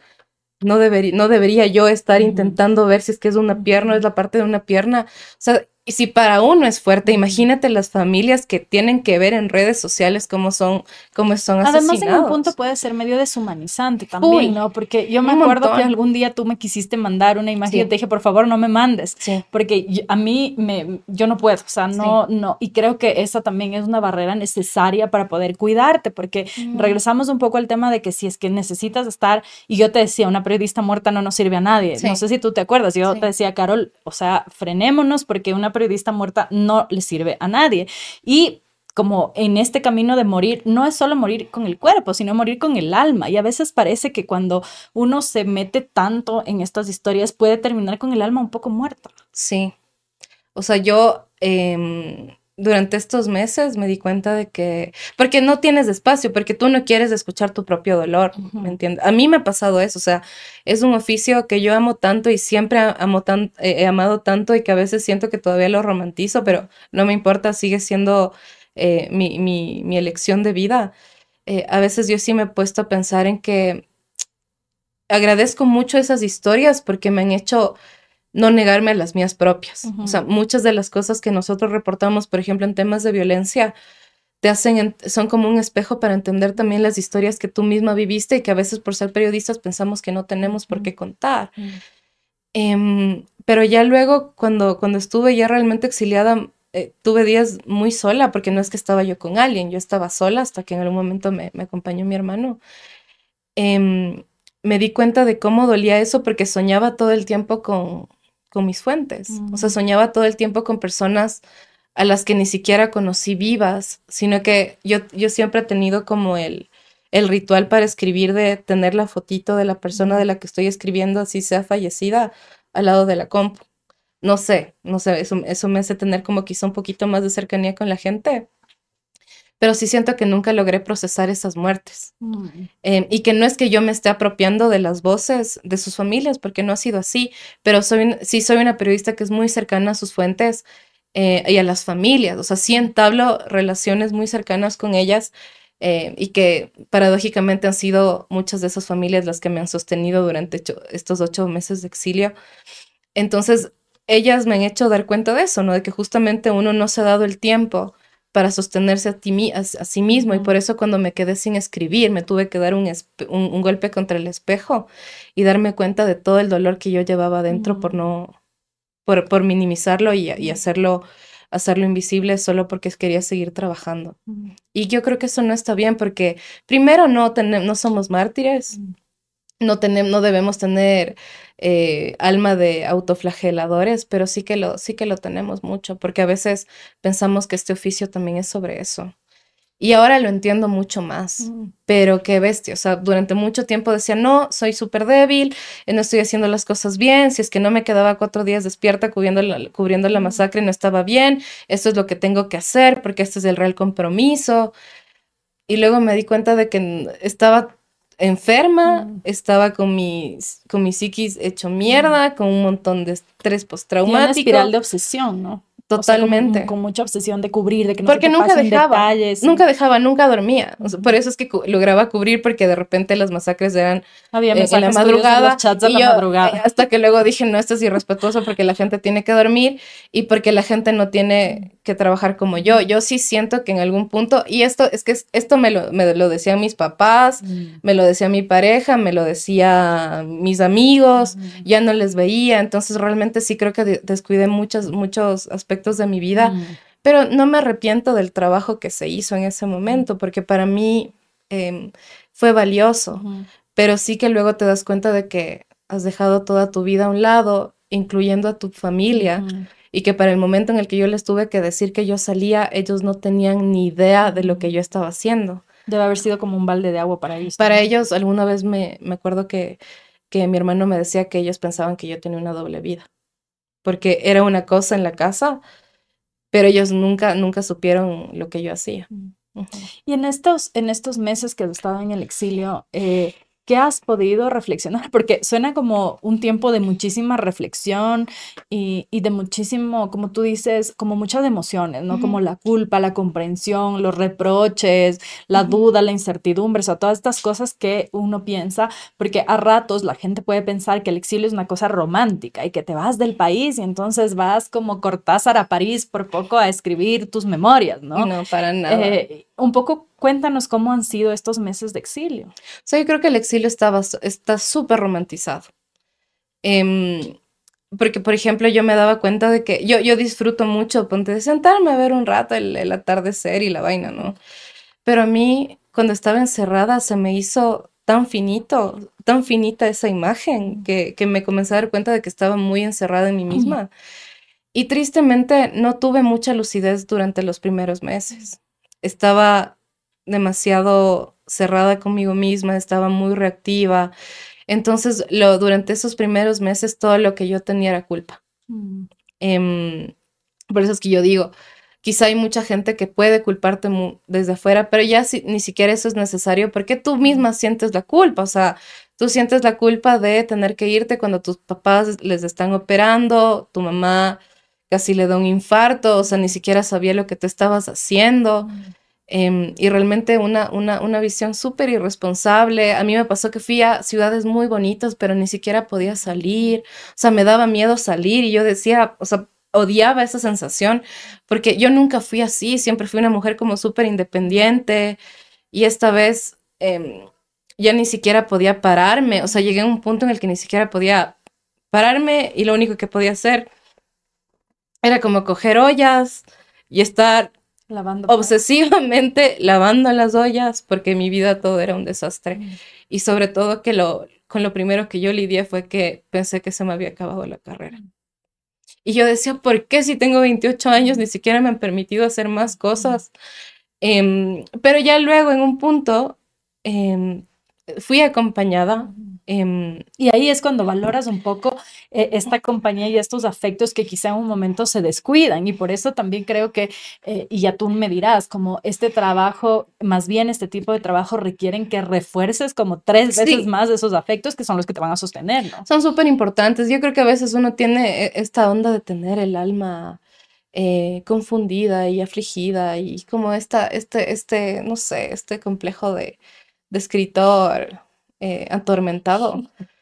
[SPEAKER 2] no, debería, no debería yo estar intentando ver si es que es una pierna o es la parte de una pierna. O sea, y si para uno es fuerte, imagínate las familias que tienen que ver en redes sociales cómo son, cómo son asesinados.
[SPEAKER 1] Además, en un punto puede ser medio deshumanizante también, ¿no? Porque yo me acuerdo que algún día tú me quisiste mandar una imagen y te dije, por favor, no me mandes. Porque a mí, me, yo no puedo, o sea, no, no. Y creo que esa también es una barrera necesaria para poder cuidarte, porque regresamos un poco al tema de que si es que necesitas estar, y yo te decía, una periodista muerta no nos sirve a nadie. No sé si tú te acuerdas, yo te decía, Carol, o sea, frenémonos porque una periodista muerta no le sirve a nadie. Y como en este camino de morir, no es solo morir con el cuerpo, sino morir con el alma. Y a veces parece que cuando uno se mete tanto en estas historias puede terminar con el alma un poco muerta.
[SPEAKER 2] Sí. O sea, yo em, durante estos meses me di cuenta de que, porque no tienes espacio, porque tú no quieres escuchar tu propio dolor, ¿me entiendes? A mí me ha pasado eso, o sea, es un oficio que yo amo tanto y siempre amo tan, he amado tanto y que a veces siento que todavía lo romantizo, pero no me importa, sigue siendo eh, mi, mi, mi, elección de vida, eh, a veces yo sí me he puesto a pensar en que agradezco mucho esas historias porque me han hecho no negarme a las mías propias. O sea, muchas de las cosas que nosotros reportamos, por ejemplo, en temas de violencia, te hacen, son como un espejo para entender también las historias que tú misma viviste y que a veces por ser periodistas pensamos que no tenemos por qué contar. Em, pero ya luego, cuando, cuando estuve ya realmente exiliada, eh, tuve días muy sola, porque no es que estaba yo con alguien, yo estaba sola hasta que en algún momento me, me acompañó mi hermano. Em, me di cuenta de cómo dolía eso porque soñaba todo el tiempo con, con mis fuentes. O sea, mm. soñaba todo el tiempo con personas a las que ni siquiera conocí vivas, sino que yo, yo siempre he tenido como el, el ritual para escribir de tener la fotito de la persona de la que estoy escribiendo, así sea fallecida, al lado de la compu. No sé, no sé, eso, eso me hace tener como quizá un poquito más de cercanía con la gente pero sí siento que nunca logré procesar esas muertes. Mm. Em, y que no es que yo me esté apropiando de las voces de sus familias, porque no ha sido así, pero soy, sí soy una periodista que es muy cercana a sus fuentes eh, y a las familias, o sea, sí entablo relaciones muy cercanas con ellas. Eh, y que paradójicamente han sido muchas de esas familias las que me han sostenido durante estos ocho meses de exilio. Entonces, ellas me han hecho dar cuenta de eso, ¿no? De que justamente uno no se ha dado el tiempo para sostenerse a, ti, a, sí mismo. Y por eso cuando me quedé sin escribir, me tuve que dar un, un, golpe contra el espejo y darme cuenta de todo el dolor que yo llevaba dentro por no, por, por minimizarlo y, y, hacerlo hacerlo invisible solo porque quería seguir trabajando. Y yo creo que eso no está bien porque primero no, no somos mártires, no, tenemos, no debemos tener eh, alma de autoflageladores, pero sí que, lo, sí que lo tenemos mucho, porque a veces pensamos que este oficio también es sobre eso. Y ahora lo entiendo mucho más, mm. pero qué bestia, o sea, durante mucho tiempo decía, no, soy súper débil, eh, no estoy haciendo las cosas bien, si es que no me quedaba cuatro días despierta cubriendo la, cubriendo la mm. masacre no estaba bien, esto es lo que tengo que hacer porque este es el real compromiso. Y luego me di cuenta de que estaba enferma, mm. estaba con mi, con mi psiquis hecho mierda, con un montón de estrés postraumático. Y una
[SPEAKER 1] espiral de obsesión, ¿no?
[SPEAKER 2] Totalmente.
[SPEAKER 1] con, mucha obsesión de cubrir, de que no
[SPEAKER 2] porque nunca dejaba, Nunca dejaba, nunca dormía. por eso es que lograba cubrir, porque de repente las masacres eran
[SPEAKER 1] Había eh, en la madrugada. y la madrugada.
[SPEAKER 2] Eh, hasta que luego dije, no, esto es irrespetuoso porque la gente tiene que dormir y porque la gente no tiene que trabajar como yo. Yo sí siento que en algún punto, y esto es que esto me lo, me lo decían mis papás, mm. me lo decía mi pareja, me lo decía mis amigos, ya no les veía. Entonces realmente sí creo que descuidé muchos, muchos aspectos de mi vida, mm. pero no me arrepiento del trabajo que se hizo en ese momento, porque para mí em, fue valioso, pero sí que luego te das cuenta de que has dejado toda tu vida a un lado, incluyendo a tu familia. Y que para el momento en el que yo les tuve que decir que yo salía, ellos no tenían ni idea de lo que yo estaba haciendo.
[SPEAKER 1] Debe haber sido como un balde de agua para ellos.
[SPEAKER 2] Para ellos, alguna vez me, me acuerdo que, que mi hermano me decía que ellos pensaban que yo tenía una doble vida porque era una cosa en la casa, pero ellos nunca, nunca supieron lo que yo hacía.
[SPEAKER 1] Mm. Y en estos, en estos meses que estaba en el exilio, eh, ¿Qué has podido reflexionar? Porque suena como un tiempo de muchísima reflexión y, de muchísimo, como tú dices, como muchas emociones, ¿no? Como la culpa, la comprensión, los reproches, la duda, la incertidumbre, o sea, todas estas cosas que uno piensa, porque a ratos la gente puede pensar que el exilio es una cosa romántica y que te vas del país y entonces vas como Cortázar a París por poco a escribir tus memorias, ¿no?
[SPEAKER 2] No, para nada.
[SPEAKER 1] Eh, un poco cuéntanos cómo han sido estos meses de exilio. O
[SPEAKER 2] sea, yo creo que el exilio estaba, está súper romantizado. Em, porque, por ejemplo, yo me daba cuenta de que yo, yo disfruto mucho, ponte de sentarme a ver un rato el, atardecer y la vaina, ¿no? Pero a mí, cuando estaba encerrada, se me hizo tan finito, tan finita esa imagen, que, que me comencé a dar cuenta de que estaba muy encerrada en mí misma. Y tristemente no tuve mucha lucidez durante los primeros meses estaba demasiado cerrada conmigo misma, estaba muy reactiva. Entonces, lo, durante esos primeros meses, todo lo que yo tenía era culpa. Mm. Em, por eso es que yo digo, quizá hay mucha gente que puede culparte desde afuera, pero ya ni siquiera eso es necesario porque tú misma sientes la culpa, o sea, tú sientes la culpa de tener que irte cuando tus papás les están operando, tu mamá casi le da un infarto, o sea, ni siquiera sabía lo que tú estabas haciendo. Em, y realmente una, una, una visión súper irresponsable. A mí me pasó que fui a ciudades muy bonitas, pero ni siquiera podía salir. O sea, me daba miedo salir y yo decía, o sea, odiaba esa sensación porque yo nunca fui así, siempre fui una mujer como súper independiente y esta vez em, ya ni siquiera podía pararme. O sea, llegué a un punto en el que ni siquiera podía pararme y lo único que podía hacer era como coger ollas y estar lavando obsesivamente lavando las ollas porque mi vida todo era un desastre. Mm. Y sobre todo que lo, con lo primero que yo lidié fue que pensé que se me había acabado la carrera. Y yo decía, ¿por qué si tengo 28 años ni siquiera me han permitido hacer más cosas? Em, pero ya luego en un punto em, fui acompañada
[SPEAKER 1] Em, y ahí es cuando valoras un poco eh, esta compañía y estos afectos que quizá en un momento se descuidan. Y por eso también creo que, eh, y ya tú me dirás, como este trabajo, más bien este tipo de trabajo requieren que refuerces como tres veces más de esos afectos que son los que te van a sostener, ¿no?
[SPEAKER 2] Son súper importantes. Yo creo que a veces uno tiene eh, esta onda de tener el alma confundida y afligida y como esta, este, este, no sé, este complejo de, de escritor eh, atormentado.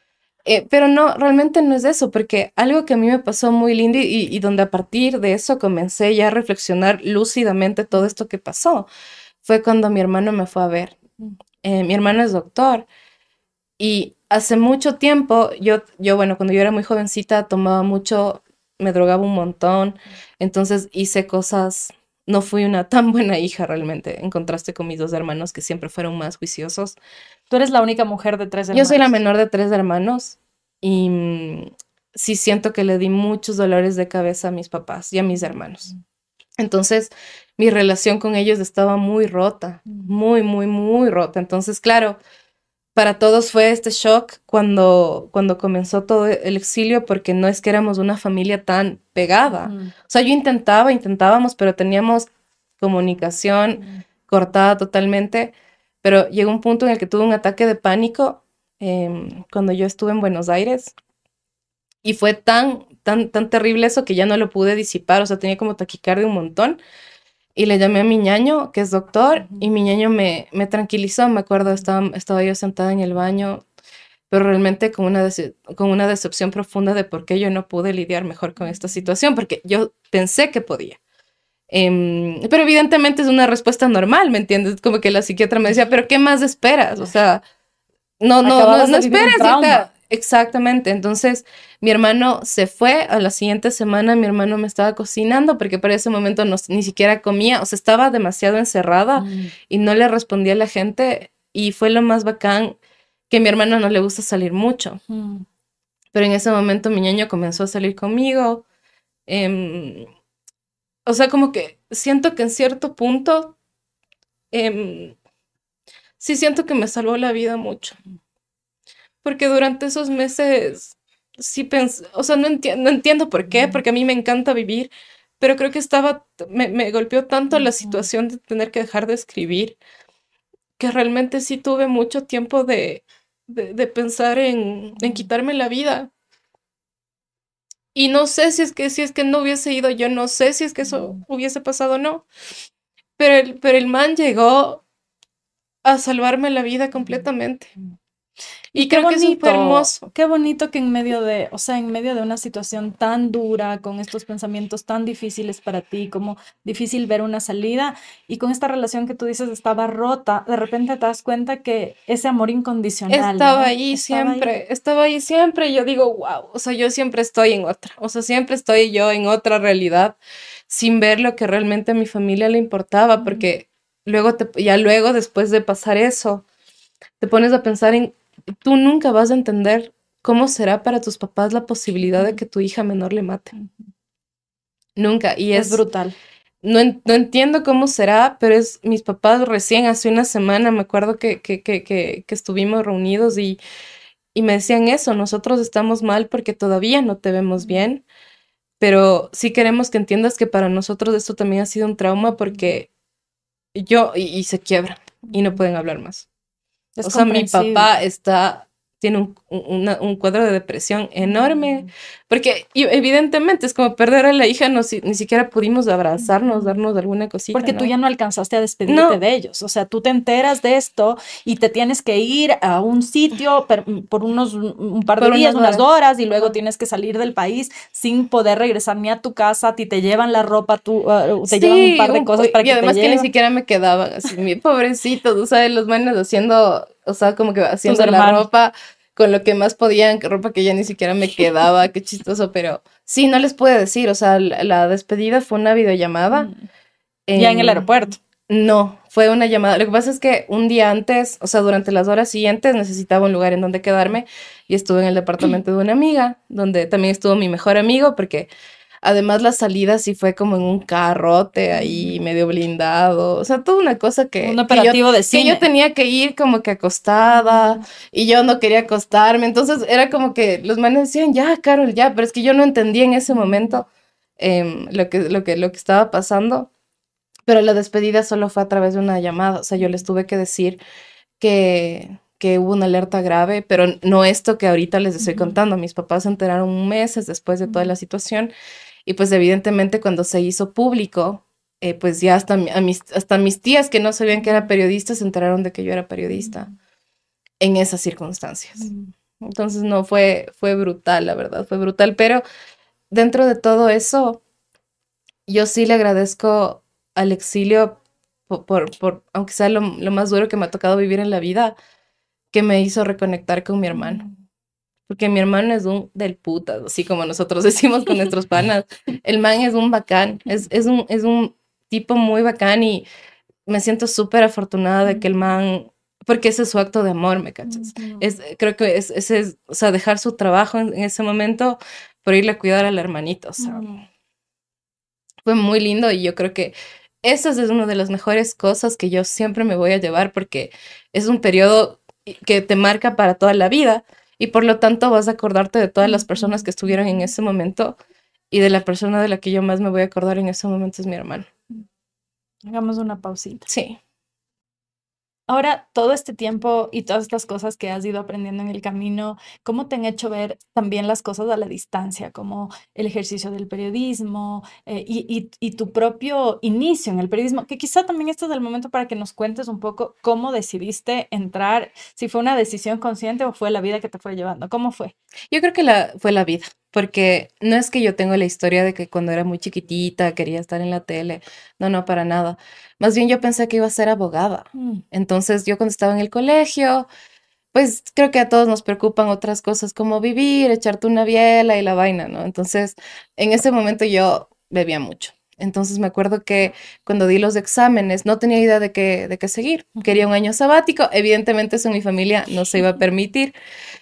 [SPEAKER 2] Eh, pero no, realmente no es eso, porque algo que a mí me pasó muy lindo y, donde a partir de eso comencé ya a reflexionar lúcidamente todo esto que pasó, fue cuando mi hermano me fue a ver. Eh, mi hermano es doctor y hace mucho tiempo, yo, yo, bueno, cuando yo era muy jovencita tomaba mucho, me drogaba un montón, entonces hice cosas no fui una tan buena hija realmente, en contraste con mis dos hermanos que siempre fueron más juiciosos.
[SPEAKER 1] Tú eres la única mujer de tres
[SPEAKER 2] hermanos. Yo soy la menor de tres hermanos y mm, sí siento que le di muchos dolores de cabeza a mis papás y a mis hermanos. Entonces, mi relación con ellos estaba muy rota, muy, muy, muy rota. Entonces, claro, para todos fue este shock cuando, cuando comenzó todo el exilio, porque no es que éramos una familia tan pegada. O sea, yo intentaba, intentábamos, pero teníamos comunicación cortada totalmente. Pero llegó un punto en el que tuve un ataque de pánico em, cuando yo estuve en Buenos Aires. Y fue tan, tan, tan terrible eso que ya no lo pude disipar. O sea, tenía como taquicardia un montón y le llamé a mi ñaño, que es doctor, y mi ñaño me, me tranquilizó, me acuerdo, estaba, estaba yo sentada en el baño, pero realmente con una, con una decepción profunda de por qué yo no pude lidiar mejor con esta situación, porque yo pensé que podía. Em, pero evidentemente es una respuesta normal, ¿me entiendes? Como que la psiquiatra me decía, pero ¿qué más esperas? O sea, no, no, no, no esperes. Exactamente. Entonces, mi hermano se fue. A la siguiente semana, mi hermano me estaba cocinando porque para ese momento no, ni siquiera comía. O sea, estaba demasiado encerrada mm. y no le respondía a la gente. Y fue lo más bacán que a mi hermano no le gusta salir mucho. Mm. Pero en ese momento mi niño comenzó a salir conmigo. Em, o sea, como que siento que en cierto punto, em, sí siento que me salvó la vida mucho porque durante esos meses sí pensé, o sea, no, no entiendo por qué, porque a mí me encanta vivir, pero creo que estaba, me, golpeó tanto la situación de tener que dejar de escribir, que realmente sí tuve mucho tiempo de, de, pensar en, en, quitarme la vida. Y no sé si es que si es que no hubiese ido, yo no sé si es que eso hubiese pasado o no. Pero el, pero el man llegó a salvarme la vida completamente.
[SPEAKER 1] Y, creo que es súper hermoso. Qué bonito que en medio de, o sea, en medio de una situación tan dura, con estos pensamientos tan difíciles para ti, como difícil ver una salida, y con esta relación que tú dices estaba rota, de repente te das cuenta que ese amor incondicional.
[SPEAKER 2] Estaba ahí siempre, estaba ahí siempre. Y yo digo, wow, o sea, yo siempre estoy en otra, o sea, siempre estoy yo en otra realidad, sin ver lo que realmente a mi familia le importaba, porque luego, te, ya luego, después de pasar eso, te pones a pensar en tú nunca vas a entender cómo será para tus papás la posibilidad de que tu hija menor le mate. Nunca. Y es,
[SPEAKER 1] brutal.
[SPEAKER 2] No, no, entiendo cómo será, pero es mis papás recién hace una semana, me acuerdo que, que, que, que, estuvimos reunidos y, y me decían eso, nosotros estamos mal porque todavía no te vemos bien, pero sí queremos que entiendas que para nosotros esto también ha sido un trauma porque yo, y se quiebran y no pueden hablar más o sea, mi papá está, tiene un, un, cuadro de depresión enorme Porque evidentemente es como perder a la hija, no, ni siquiera pudimos abrazarnos, darnos alguna cosita.
[SPEAKER 1] Porque tú ya no alcanzaste a despedirte de ellos. O sea, tú te enteras de esto y te tienes que ir a un sitio por unos un par de días, unas horas, y luego tienes que salir del país sin poder regresar ni a tu casa. A ti te llevan la ropa, tú, ah, te llevan un par de cosas para que
[SPEAKER 2] Y además que ni siquiera me quedaban así, mi pobrecito, tú sabes, los manes haciendo, o sea, como que haciendo la ropa con lo que más podían, ropa que ya ni siquiera me quedaba, qué chistoso, pero sí, no les puedo decir, o sea, la, despedida fue una videollamada. Mm.
[SPEAKER 1] ya en el aeropuerto.
[SPEAKER 2] No, fue una llamada. Lo que pasa es que un día antes, o sea, durante las horas siguientes necesitaba un lugar en donde quedarme y estuve en el departamento de una amiga, donde también estuvo mi mejor amigo, porque Además, la salida sí fue como en un carrote ahí, medio blindado. O sea, toda una cosa que.
[SPEAKER 1] Un operativo
[SPEAKER 2] de
[SPEAKER 1] cine.
[SPEAKER 2] Que yo tenía que ir como que acostada y yo no quería acostarme. Entonces era como que los manes decían, ya, Carol, ya. Pero es que yo no entendía en ese momento em, lo, que, lo, que, lo que estaba pasando. Pero la despedida solo fue a través de una llamada. O sea, yo les tuve que decir que, que hubo una alerta grave, pero no esto que ahorita les estoy contando. Mis papás se enteraron meses después de toda la situación y pues evidentemente cuando se hizo público, eh, pues ya hasta, mis, hasta mis tías que no sabían que era periodista se enteraron de que yo era periodista en esas circunstancias. Entonces no fue, fue brutal, la verdad, fue brutal, pero dentro de todo eso, yo sí le agradezco al exilio por, por, aunque sea lo, lo, más duro que me ha tocado vivir en la vida, que me hizo reconectar con mi hermano. Porque mi hermano es un del puta, así como nosotros decimos con nuestros panas. El man es un bacán, es, es, un, es un tipo muy bacán y me siento súper afortunada de que el man, porque ese es su acto de amor, ¿me cachas? Es, creo que es, es, o sea, dejar su trabajo en, ese momento por irle a cuidar al hermanito, o sea, fue muy lindo y yo creo que esa es una de las mejores cosas que yo siempre me voy a llevar porque es un periodo que te marca para toda la vida y por lo tanto vas a acordarte de todas las personas que estuvieron en ese momento y de la persona de la que yo más me voy a acordar en ese momento es mi hermano.
[SPEAKER 1] Hagamos una pausita.
[SPEAKER 2] Sí.
[SPEAKER 1] Ahora, todo este tiempo y todas estas cosas que has ido aprendiendo en el camino, ¿cómo te han hecho ver también las cosas a la distancia, como el ejercicio del periodismo eh, y, y, tu propio inicio en el periodismo? Que quizá también este es el momento para que nos cuentes un poco cómo decidiste entrar, si fue una decisión consciente o fue la vida que te fue llevando. ¿Cómo fue?
[SPEAKER 2] Yo creo que la, fue la vida porque no es que yo tengo la historia de que cuando era muy chiquitita quería estar en la tele, no, no, para nada. Más bien yo pensé que iba a ser abogada. Mm. Entonces yo cuando estaba en el colegio, pues creo que a todos nos preocupan otras cosas como vivir, echarte una biela y la vaina, ¿no? Entonces en ese momento yo bebía mucho. Entonces me acuerdo que cuando di los exámenes no tenía idea de qué, de qué seguir. Quería un año sabático. Evidentemente eso en mi familia no se iba a permitir.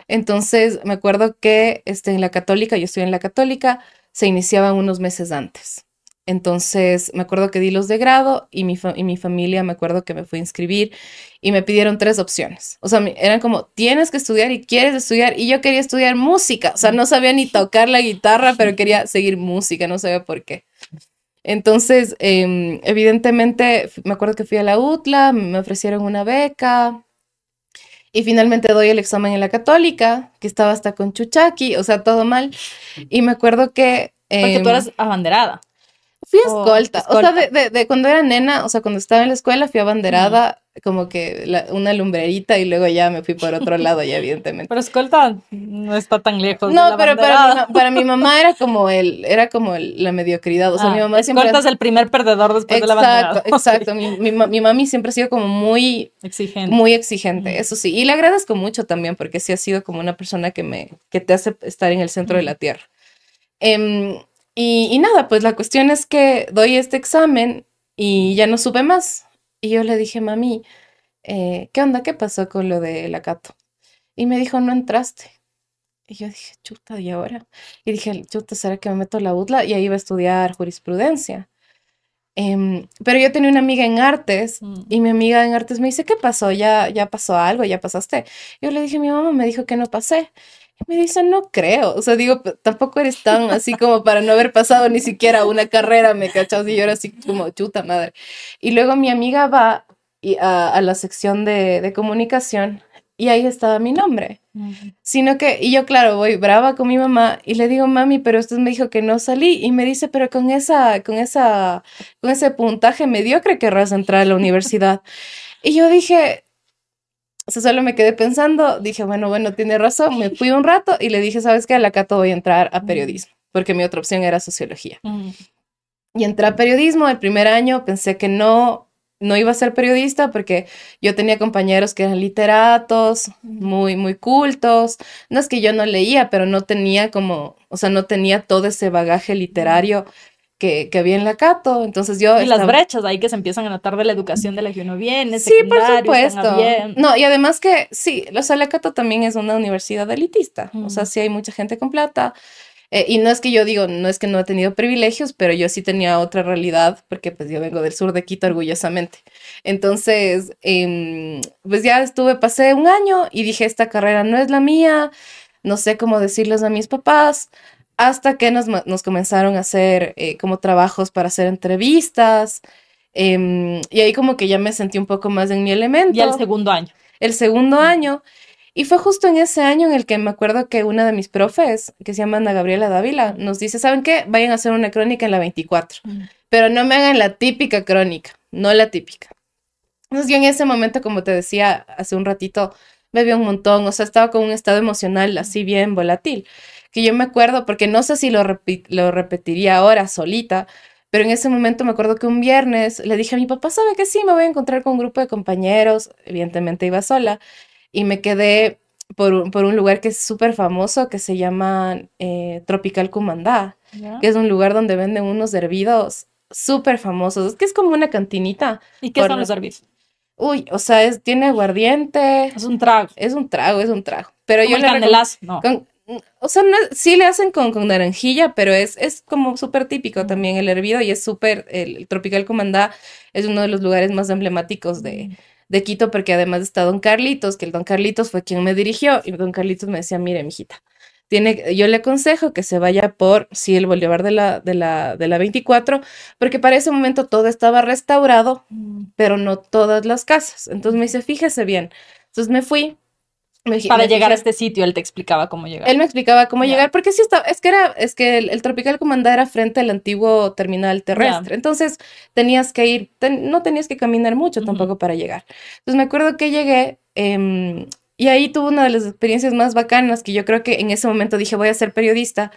[SPEAKER 2] Entonces me acuerdo que este, en la católica, yo estoy en la católica, se iniciaban unos meses antes. Entonces me acuerdo que di los de grado y mi, y mi familia me acuerdo que me fue a inscribir y me pidieron tres opciones. O sea, eran como, tienes que estudiar y quieres estudiar. Y yo quería estudiar música. O sea, no sabía ni tocar la guitarra, pero quería seguir música, no sabía por qué. Entonces, em, evidentemente, me acuerdo que fui a la UTLA, me ofrecieron una beca y finalmente doy el examen en la católica, que estaba hasta con Chuchaki, o sea, todo mal. Y me acuerdo que...
[SPEAKER 1] Porque tú em, eras abanderada.
[SPEAKER 2] Fui escolta. O sea, de, de, cuando era nena, o sea, cuando estaba en la escuela, fui abanderada, como que una lumbrerita y luego ya me fui por otro lado, ya evidentemente.
[SPEAKER 1] Pero escolta no está tan lejos.
[SPEAKER 2] No, pero para mi, para mi, mamá era como el, era como la mediocridad. O sea, mi ah, mamá siempre.
[SPEAKER 1] Escolta es el primer perdedor después de la
[SPEAKER 2] bandera. Exacto, exacto. Mi, mi, mi, mami siempre ha sido como muy
[SPEAKER 1] exigente.
[SPEAKER 2] Muy exigente, eso sí. Y le agradezco mucho también porque sí ha sido como una persona que me, que te hace estar en el centro de la tierra. Eh, y, nada, pues la cuestión es que doy este examen y ya no supe más. Y yo le dije, mami, eh, ¿qué onda? ¿Qué pasó con lo del acato? Y me dijo, no entraste. Y yo dije, chuta, ¿y ahora? Y dije, chuta, ¿será que me meto a la UTLA? Y ahí iba a estudiar jurisprudencia. Em, pero yo tenía una amiga en artes mm. y mi amiga en artes me dice, ¿qué pasó? ¿Ya, ya pasó algo? ¿Ya pasaste? Yo le dije, mi mamá me dijo que no pasé. Me dice, no creo. O sea, digo, tampoco eres tan así como para no haber pasado ni siquiera una carrera, me cachas. Y yo era así como chuta madre. Y luego mi amiga va a, a la sección de, de, comunicación y ahí estaba mi nombre. Sino que, y yo claro, voy brava con mi mamá y le digo, mami, pero usted me dijo que no salí y me dice, pero con esa, con esa, con ese puntaje mediocre querrás entrar a la universidad. y yo dije, o sea, solo me quedé pensando, dije, bueno, bueno, tiene razón, me fui un rato y le dije, ¿sabes qué? A la Cato voy a entrar a periodismo, porque mi otra opción era sociología. Y entré a periodismo el primer año, pensé que no, no iba a ser periodista porque yo tenía compañeros que eran literatos, muy, muy cultos. No es que yo no leía, pero no tenía como, o sea, no tenía todo ese bagaje literario que, que había en la Cato. Entonces yo...
[SPEAKER 1] Y las brechas ahí que se empiezan a notar de la educación de la que uno viene.
[SPEAKER 2] Sí, por supuesto. No, y además que sí, o sea, la Cato también es una universidad elitista. O sea, sí hay mucha gente con plata. Eh, y no es que yo digo, no es que no he tenido privilegios, pero yo sí tenía otra realidad, porque pues yo vengo del sur de Quito orgullosamente. Entonces, em, pues ya estuve, pasé un año y dije, esta carrera no es la mía, no sé cómo decirles a mis papás, hasta que nos, nos comenzaron a hacer eh, como trabajos para hacer entrevistas. Em, y ahí como que ya me sentí un poco más en mi elemento.
[SPEAKER 1] Ya el segundo año.
[SPEAKER 2] El segundo año. Y fue justo en ese año en el que me acuerdo que una de mis profes, que se llama Ana Gabriela Dávila, nos dice, ¿saben qué? Vayan a hacer una crónica en la 24, mm. pero no me hagan la típica crónica, no la típica. Entonces yo en ese momento, como te decía hace un ratito, vi un montón, o sea, estaba con un estado emocional así bien volátil, que yo me acuerdo, porque no sé si lo, lo repetiría ahora solita, pero en ese momento me acuerdo que un viernes le dije a mi papá, ¿sabe que sí? Me voy a encontrar con un grupo de compañeros, evidentemente iba sola, y me quedé por un, por un lugar que es súper famoso que se llama eh, Tropical Cumandá, que es un lugar donde venden unos hervidos súper famosos, que es como una cantinita.
[SPEAKER 1] ¿Y qué son los hervidos?
[SPEAKER 2] Uy, o sea, es, tiene aguardiente.
[SPEAKER 1] Es un trago.
[SPEAKER 2] Es un trago, es un trago. Pero yo
[SPEAKER 1] el candelazo, no.
[SPEAKER 2] O sea, sí le hacen con, con naranjilla, pero es, es como súper típico también el hervido y es súper, el, Tropical Comandá es uno de los lugares más emblemáticos de, mm de Quito, porque además está Don Carlitos, que el Don Carlitos fue quien me dirigió, y Don Carlitos me decía, mire, mijita, tiene, yo le aconsejo que se vaya por, sí, el Bolívar de la, de la, de la 24, porque para ese momento todo estaba restaurado, mm. pero no todas las casas. Entonces me dice, fíjese bien. Entonces me fui,
[SPEAKER 1] para llegar a este sitio, él te explicaba cómo llegar.
[SPEAKER 2] Él me explicaba cómo llegar, porque sí estaba, es que era, es que el, Tropical Comandá era frente al antiguo terminal terrestre. Entonces tenías que ir, no tenías que caminar mucho tampoco para llegar. Entonces me acuerdo que llegué em, y ahí tuve una de las experiencias más bacanas que yo creo que en ese momento dije voy a ser periodista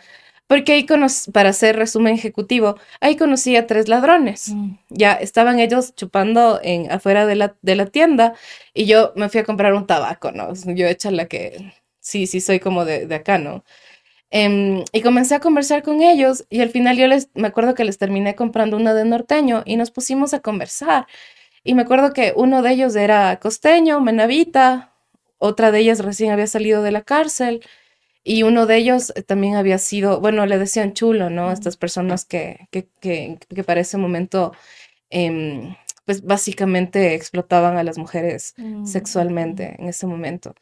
[SPEAKER 2] porque ahí conocí, para hacer resumen ejecutivo, ahí conocí a tres ladrones. Mm. Ya estaban ellos chupando en, afuera de la, de la tienda y yo me fui a comprar un tabaco, ¿no? Yo hecha la que, sí, sí, soy como de, de acá, ¿no? Em, y comencé a conversar con ellos y al final yo les, me acuerdo que les terminé comprando una de norteño y nos pusimos a conversar. Y me acuerdo que uno de ellos era costeño, menavita, otra de ellas recién había salido de la cárcel y uno de ellos eh, también había sido, bueno, le decían chulo, ¿no? Estas personas que, que, que, que para ese momento, em, pues básicamente explotaban a las mujeres mm, sexualmente en ese momento.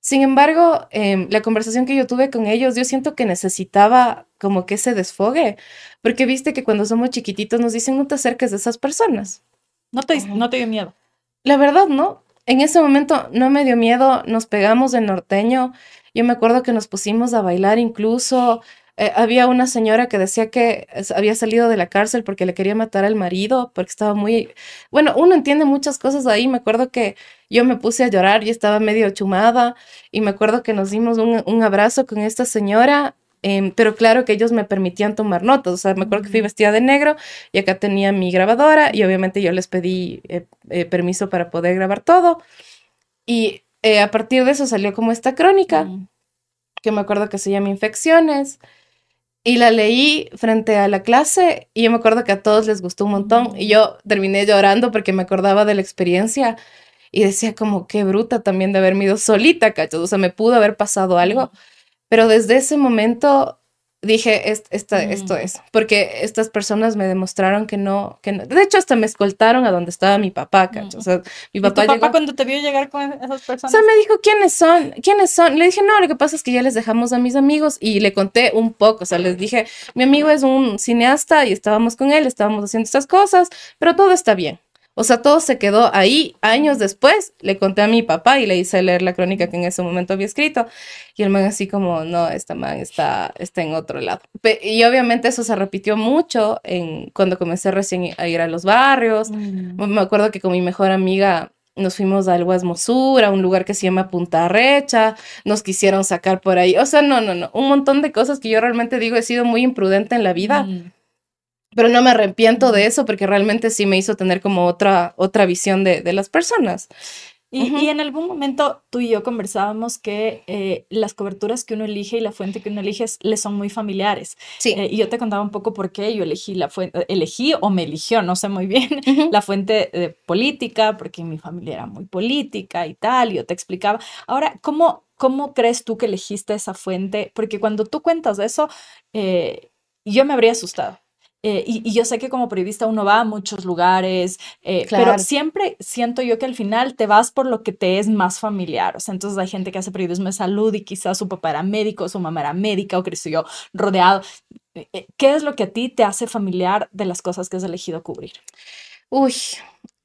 [SPEAKER 2] Sin embargo, em, la conversación que yo tuve con ellos, yo siento que necesitaba como que se desfogue, porque viste que cuando somos chiquititos nos dicen no te acerques de esas personas.
[SPEAKER 1] No te, no te dio miedo.
[SPEAKER 2] La verdad, no. En ese momento no me dio miedo, nos pegamos del norteño yo me acuerdo que nos pusimos a bailar incluso. Eh, había una señora que decía que había salido de la cárcel porque le quería matar al marido, porque estaba muy... Bueno, uno entiende muchas cosas ahí. Me acuerdo que yo me puse a llorar y estaba medio chumada y me acuerdo que nos dimos un, abrazo con esta señora em, pero claro que ellos me permitían tomar notas, o sea, me acuerdo que fui vestida de negro y acá tenía mi grabadora y obviamente yo les pedí eh, eh, permiso para poder grabar todo. Y eh, a partir de eso salió como esta crónica, que me acuerdo que se llama Infecciones, y la leí frente a la clase y yo me acuerdo que a todos les gustó un montón y yo terminé llorando porque me acordaba de la experiencia y decía como qué bruta también de haberme ido solita, cachos, o sea, me pudo haber pasado algo, pero desde ese momento dije, esto es, porque estas personas me demostraron que no, que de hecho hasta me escoltaron a donde estaba mi papá, cacho. O sea, mi papá,
[SPEAKER 1] ¿Y tu papá cuando te vio llegar con esas personas?
[SPEAKER 2] O sea, me dijo, ¿quiénes son? ¿Quiénes son? Le dije, no, lo que pasa es que ya les dejamos a mis amigos y le conté un poco, o sea, les dije, mi amigo es un cineasta y estábamos con él, estábamos haciendo estas cosas, pero todo está bien. O sea, todo se quedó ahí. Años después le conté a mi papá y le hice leer la crónica que en ese momento había escrito. Y el man así como, no, esta man está, está en otro lado. Y obviamente eso se repitió mucho en, cuando comencé recién a ir a los barrios. Mm. Me acuerdo que con mi mejor amiga nos fuimos a Mosura, a un lugar que se llama Punta Recha, nos quisieron sacar por ahí. O sea, no, no, no. Un montón de cosas que yo realmente digo, he sido muy imprudente en la vida. Mm. Pero no me arrepiento de eso porque realmente sí me hizo tener como otra, otra visión de, de las personas.
[SPEAKER 1] Y, en algún momento tú y yo conversábamos que eh, las coberturas que uno elige y la fuente que uno elige le son muy familiares. Sí. Eh, y yo te contaba un poco por qué yo elegí la fuente, elegí o me eligió, no sé muy bien, la fuente de política, porque mi familia era muy política y tal, y yo te explicaba. Ahora, ¿cómo, cómo crees tú que elegiste esa fuente? Porque cuando tú cuentas eso, eh, yo me habría asustado. Eh, y, yo sé que como periodista uno va a muchos lugares, eh, pero siempre siento yo que al final te vas por lo que te es más familiar. O sea, entonces hay gente que hace periodismo de salud y quizás su papá era médico, su mamá era médica o creció rodeado. Eh, ¿Qué es lo que a ti te hace familiar de las cosas que has elegido cubrir?
[SPEAKER 2] Uy,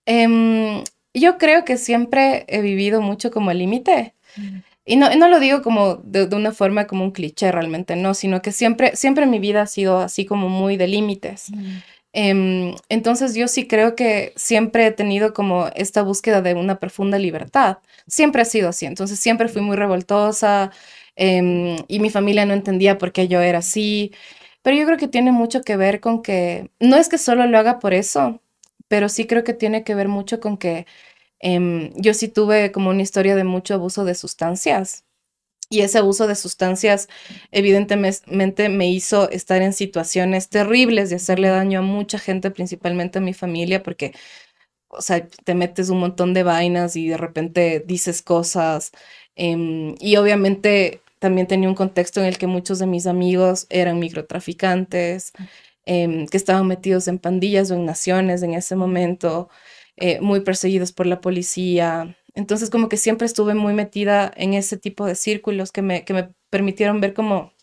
[SPEAKER 2] em, yo creo que siempre he vivido mucho como el límite. Mm. Y no, no lo digo como de, una forma como un cliché realmente, no, sino que siempre, siempre mi vida ha sido así como muy de límites. Mm. Em, entonces yo sí creo que siempre he tenido como esta búsqueda de una profunda libertad. Siempre ha sido así, entonces siempre fui muy revoltosa em, y mi familia no entendía por qué yo era así. Pero yo creo que tiene mucho que ver con que, no es que solo lo haga por eso, pero sí creo que tiene que ver mucho con que Em, yo sí tuve como una historia de mucho abuso de sustancias. Y ese abuso de sustancias evidentemente me hizo estar en situaciones terribles de hacerle daño a mucha gente, principalmente a mi familia, porque, o sea, te metes un montón de vainas y de repente dices cosas. Em, y obviamente también tenía un contexto en el que muchos de mis amigos eran microtraficantes, em, que estaban metidos en pandillas o en naciones en ese momento. Eh, muy perseguidos por la policía. Entonces como que siempre estuve muy metida en ese tipo de círculos que me, que me permitieron ver como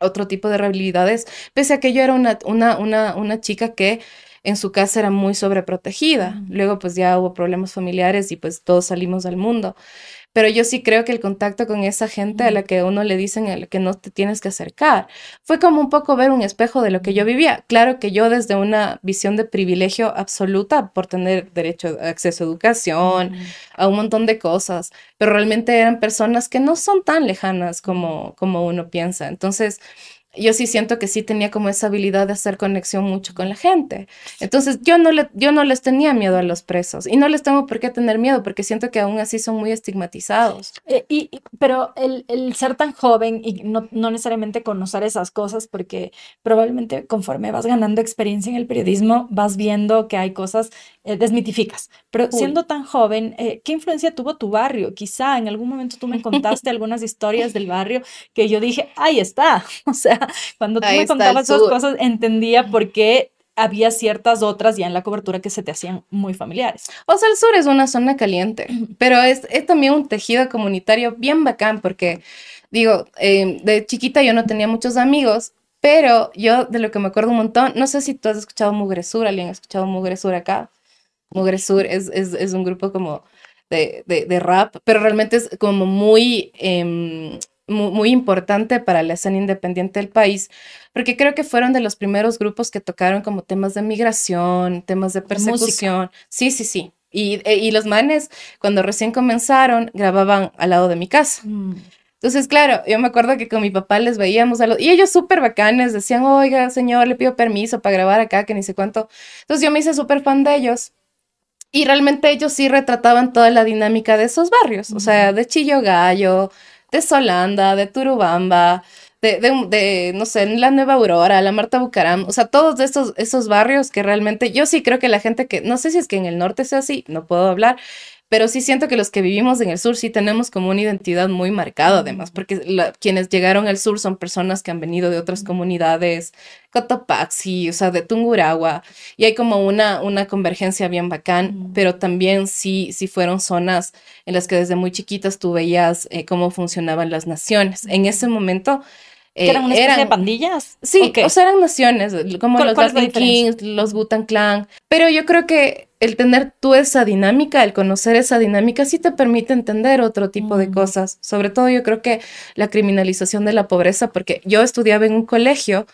[SPEAKER 2] otro tipo de realidades, pese a que yo era una, una, una, una chica que en su casa era muy sobreprotegida. Luego pues ya hubo problemas familiares y pues todos salimos al mundo. Pero yo sí creo que el contacto con esa gente a la que uno le dicen a la que no te tienes que acercar fue como un poco ver un espejo de lo que yo vivía. Claro que yo desde una visión de privilegio absoluta por tener derecho a acceso a educación, a un montón de cosas, pero realmente eran personas que no son tan lejanas como, como uno piensa. Entonces, yo sí siento que sí tenía como esa habilidad de hacer conexión mucho con la gente. Entonces yo no, le, yo no les tenía miedo a los presos y no les tengo por qué tener miedo porque siento que aún así son muy estigmatizados.
[SPEAKER 1] Eh, y, pero el, el, ser tan joven y no, no, necesariamente conocer esas cosas porque probablemente conforme vas ganando experiencia en el periodismo vas viendo que hay cosas, eh, desmitificas. Pero siendo tan joven, eh, ¿qué influencia tuvo tu barrio? Quizá en algún momento tú me contaste algunas historias del barrio que yo dije, ahí está. O sea, cuando tú me contabas esas cosas, entendía por qué había ciertas otras ya en la cobertura que se te hacían muy familiares.
[SPEAKER 2] O sea, el sur es una zona caliente, pero es, es también un tejido comunitario bien bacán porque, digo, em, de chiquita yo no tenía muchos amigos, pero yo de lo que me acuerdo un montón, no sé si tú has escuchado Mugresur, alguien ha escuchado Mugresur acá. Mugresur es, es, es un grupo como de, de, de, rap, pero realmente es como muy... Eh, muy, importante para la escena independiente del país, porque creo que fueron de los primeros grupos que tocaron como temas de migración, temas de persecución. Sí, sí, sí. Y, e, y, los manes, cuando recién comenzaron, grababan al lado de mi casa. Mm. Entonces, claro, yo me acuerdo que con mi papá les veíamos a los... Y ellos súper bacanes, decían, oiga, señor, le pido permiso para grabar acá, que ni sé cuánto. Entonces yo me hice súper fan de ellos. Y realmente ellos sí retrataban toda la dinámica de esos barrios, o sea, de Chillo Gallo, de Solanda, de Turubamba, de, de, no sé, la Nueva Aurora, la Marta Bucaram, o sea, todos estos, esos barrios que realmente, yo sí creo que la gente que, no sé si es que en el norte sea así, no puedo hablar, pero sí siento que los que vivimos en el sur sí tenemos como una identidad muy marcada además, porque quienes llegaron al sur son personas que han venido de otras comunidades, Cotopaxi, o sea, de Tunguragua, y hay como una, una convergencia bien bacán, pero también sí, sí fueron zonas en las que desde muy chiquitas tú veías eh, cómo funcionaban las naciones. En ese momento...
[SPEAKER 1] Eh, ¿Eran una especie de pandillas?
[SPEAKER 2] Sí, o sea, eran naciones, como los Latin Kings, los Butan Clan, pero yo creo que el tener tú esa dinámica, el conocer esa dinámica, sí te permite entender otro tipo de cosas. Sobre todo yo creo que la criminalización de la pobreza, porque yo estudiaba en un colegio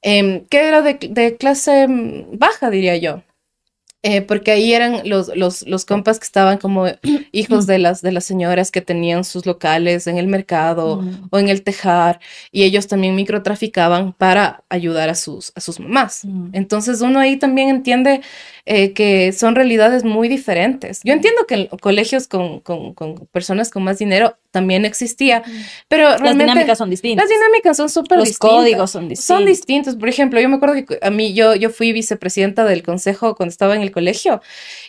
[SPEAKER 2] em, que era de, clase mm, baja, diría yo. Eh, porque ahí eran los, los, los, compas que estaban como hijos de las, de las señoras que tenían sus locales en el mercado mm. o en el tejar y ellos también microtraficaban para ayudar a sus, a sus mamás. Mm. Entonces uno ahí también entiende eh, que son realidades muy diferentes. Yo entiendo que en colegios con, con, con personas con más dinero también existía, pero realmente... Las
[SPEAKER 1] dinámicas son distintas.
[SPEAKER 2] Las dinámicas son súper distintas.
[SPEAKER 1] Los códigos son distintos.
[SPEAKER 2] Son distintos. Por ejemplo, yo me acuerdo que a mí, yo, yo fui vicepresidenta del consejo cuando estaba en el colegio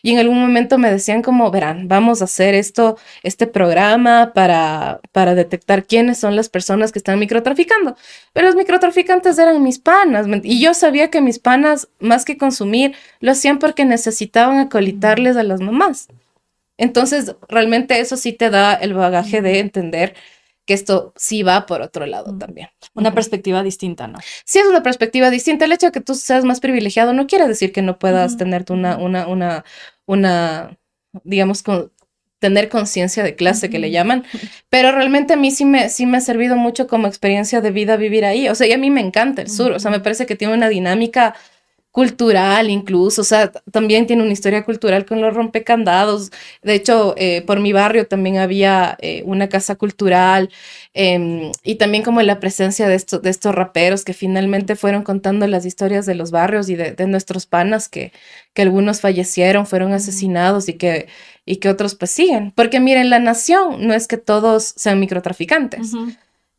[SPEAKER 2] y en algún momento me decían como, verán, vamos a hacer esto, este programa para, para detectar quiénes son las personas que están microtraficando. Pero los microtraficantes eran mis panas y yo sabía que mis panas, más que consumir, lo hacían por que necesitaban acolitarles a las mamás. Entonces, realmente eso sí te da el bagaje de entender que esto sí va por otro lado también.
[SPEAKER 1] Una perspectiva distinta, ¿no?
[SPEAKER 2] Sí, es una perspectiva distinta. El hecho de que tú seas más privilegiado no quiere decir que no puedas tener una, una, una, una, digamos, con, tener conciencia de clase que le llaman, pero realmente a mí sí me, sí me ha servido mucho como experiencia de vida vivir ahí. O sea, y a mí me encanta el sur, o sea, me parece que tiene una dinámica cultural incluso, o sea, también tiene una historia cultural con los rompecandados. De hecho, eh, por mi barrio también había eh, una casa cultural em, y también como la presencia de, estos de estos raperos que finalmente fueron contando las historias de los barrios y de, nuestros panas que, que algunos fallecieron, fueron asesinados y que, y que otros pues siguen. Porque miren, la nación no es que todos sean microtraficantes.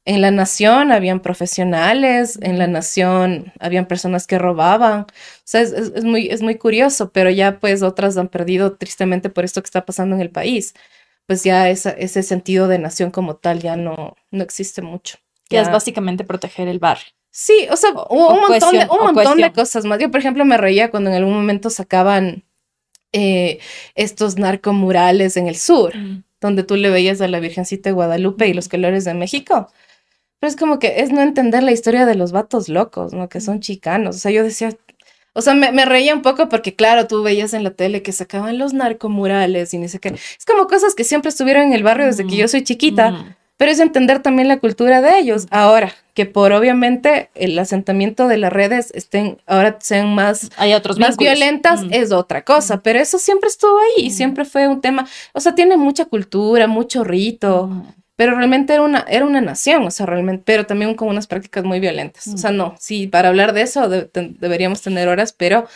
[SPEAKER 2] En la nación habían profesionales, en la nación habían personas que robaban. O sea, es, muy, es muy curioso, pero ya pues otras han perdido tristemente por esto que está pasando en el país. Pues ya ese sentido de nación como tal ya no, no existe mucho.
[SPEAKER 1] Que es básicamente proteger el barrio.
[SPEAKER 2] Sí, o sea, un, montón, de, un montón de cosas más. Yo, por ejemplo, me reía cuando en algún momento sacaban eh, estos narcomurales en el sur, mm. donde tú le veías a la Virgencita de Guadalupe y los colores de México. Pero es como que es no entender la historia de los vatos locos, ¿no? Que son chicanos. O sea, yo decía, o sea, me, reía un poco porque, claro, tú veías en la tele que sacaban los narcomurales y ni sé qué. Es como cosas que siempre estuvieron en el barrio desde que yo soy chiquita, pero es entender también la cultura de ellos. Ahora, que por obviamente el asentamiento de las redes estén, ahora sean más,
[SPEAKER 1] Hay otros
[SPEAKER 2] más violentas, es otra cosa, pero eso siempre estuvo ahí y siempre fue un tema, o sea, tiene mucha cultura, mucho rito pero realmente era una, era una nación, o sea, realmente, pero también con unas prácticas muy violentas. O sea, mm. no, sí, para hablar de eso deberíamos tener horas, pero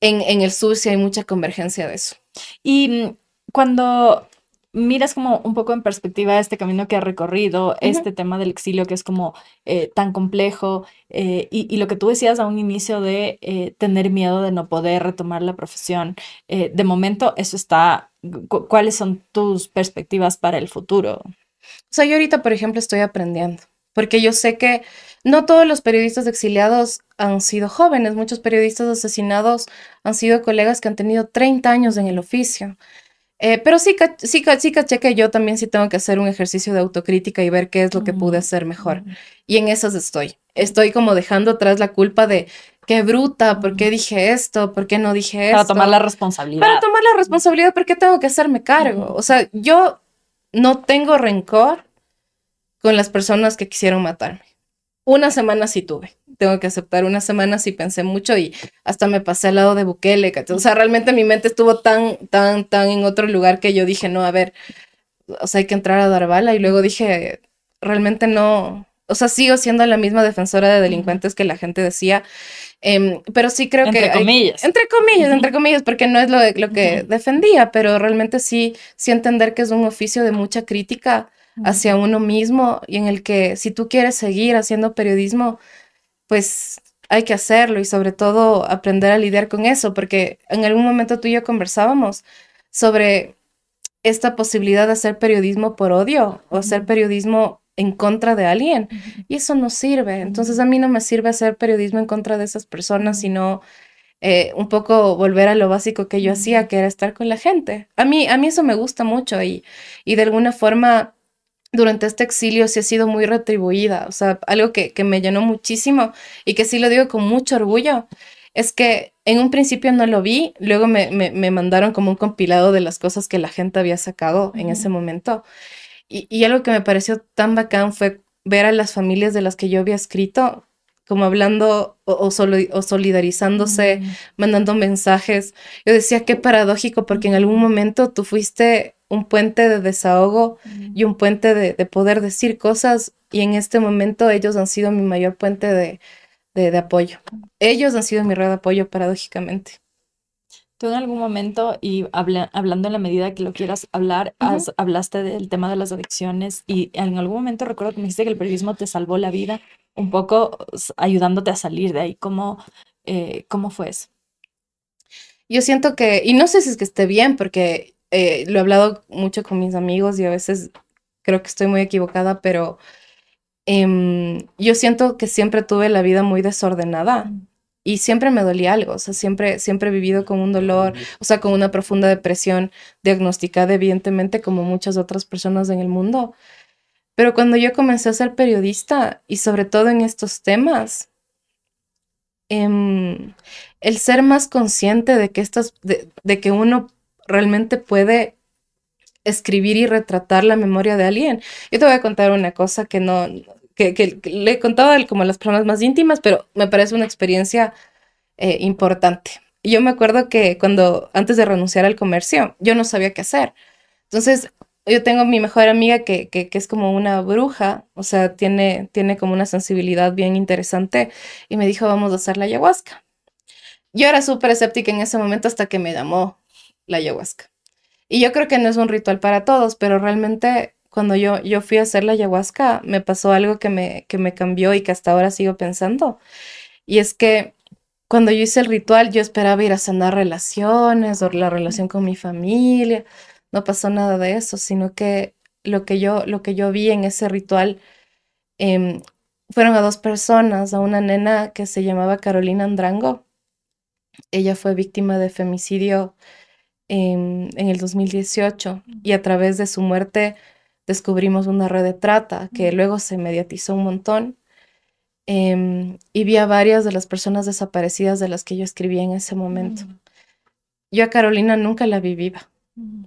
[SPEAKER 2] en, en, el sur sí hay mucha convergencia de eso.
[SPEAKER 1] Y mm, cuando miras como un poco en perspectiva este camino que ha recorrido, este tema del exilio que es como eh, tan complejo eh, y, y, lo que tú decías a un inicio de eh, tener miedo de no poder retomar la profesión, de momento eso está, ¿cuáles son tus perspectivas para el futuro?
[SPEAKER 2] O sea, yo ahorita, por ejemplo, estoy aprendiendo, porque yo sé que no todos los periodistas exiliados han sido jóvenes, muchos periodistas asesinados han sido colegas que han tenido 30 años en el oficio. Eh, pero sí, sí, sí caché que yo también sí tengo que hacer un ejercicio de autocrítica y ver qué es lo que pude hacer mejor. Y en esas estoy. Estoy como dejando atrás la culpa de qué bruta, por qué dije esto, por qué no dije esto.
[SPEAKER 1] Para tomar la responsabilidad.
[SPEAKER 2] Para tomar la responsabilidad, porque tengo que hacerme cargo. O sea, yo no tengo rencor con las personas que quisieron matarme. Una semana sí tuve, tengo que aceptar, una semana sí pensé mucho y hasta me pasé al lado de Bukele. O sea, realmente mi mente estuvo tan, tan, tan en otro lugar que yo dije, no, a ver, o sea, hay que entrar a dar bala. Y luego dije, realmente no, o sea, sigo siendo la misma defensora de delincuentes que la gente decía. Em, pero sí creo
[SPEAKER 1] que... Entre comillas.
[SPEAKER 2] Entre comillas, entre comillas, porque no es lo, lo que defendía, pero realmente sí, sí entender que es un oficio de mucha crítica hacia uno mismo y en el que si tú quieres seguir haciendo periodismo, pues hay que hacerlo y sobre todo aprender a lidiar con eso, porque en algún momento tú y yo conversábamos sobre esta posibilidad de hacer periodismo por odio o hacer periodismo en contra de alguien. Y eso no sirve. Entonces a mí no me sirve hacer periodismo en contra de esas personas, sino eh, un poco volver a lo básico que yo hacía, que era estar con la gente. A mí, a mí eso me gusta mucho y, y de alguna forma durante este exilio sí ha sido muy retribuida. O sea, algo que, que me llenó muchísimo y que sí lo digo con mucho orgullo es que en un principio no lo vi, luego me, me, mandaron como un compilado de las cosas que la gente había sacado en ese momento. Y, y, algo que me pareció tan bacán fue ver a las familias de las que yo había escrito como hablando o, solidarizándose, mandando mensajes. Yo decía, qué paradójico, porque en algún momento tú fuiste un puente de desahogo y un puente de, poder decir cosas y en este momento ellos han sido mi mayor puente de, apoyo. Ellos han sido mi red de apoyo paradójicamente.
[SPEAKER 1] Tú en algún momento, y hablando en la medida que lo quieras hablar, hablaste del tema de las adicciones y en algún momento recuerdo que me dijiste que el periodismo te salvó la vida un poco ayudándote a salir de ahí. ¿Cómo, eh, cómo fue eso?
[SPEAKER 2] Yo siento que, y no sé si es que esté bien, porque eh, lo he hablado mucho con mis amigos y a veces creo que estoy muy equivocada, pero em, yo siento que siempre tuve la vida muy desordenada y siempre me dolía algo, o sea, siempre, siempre he vivido con un dolor, o sea, con una profunda depresión diagnosticada evidentemente como muchas otras personas en el mundo. Pero cuando yo comencé a ser periodista y sobre todo en estos temas, em, el ser más consciente de que, estas, de, que uno realmente puede escribir y retratar la memoria de alguien. Yo te voy a contar una cosa que no, que, le he contado como a las personas más íntimas, pero me parece una experiencia eh, importante. Yo me acuerdo que cuando, antes de renunciar al comercio, yo no sabía qué hacer. Entonces, yo tengo mi mejor amiga que, que, es como una bruja, o sea, tiene, tiene como una sensibilidad bien interesante y me dijo, vamos a hacer la ayahuasca. Yo era súper escéptica en ese momento hasta que me llamó la ayahuasca. Y yo creo que no es un ritual para todos, pero realmente cuando yo, yo fui a hacer la ayahuasca me pasó algo que me, que me cambió y que hasta ahora sigo pensando. Y es que cuando yo hice el ritual yo esperaba ir a sanar relaciones o la relación con mi familia no pasó nada de eso, sino que lo que yo, lo que yo vi en ese ritual em, fueron a dos personas, a una nena que se llamaba Carolina Andrango. Ella fue víctima de femicidio en, en el 2018 y a través de su muerte descubrimos una red de trata que luego se mediatizó un montón. Em, y vi a varias de las personas desaparecidas de las que yo escribí en ese momento. Mm. Yo a Carolina nunca la vi viva. Mm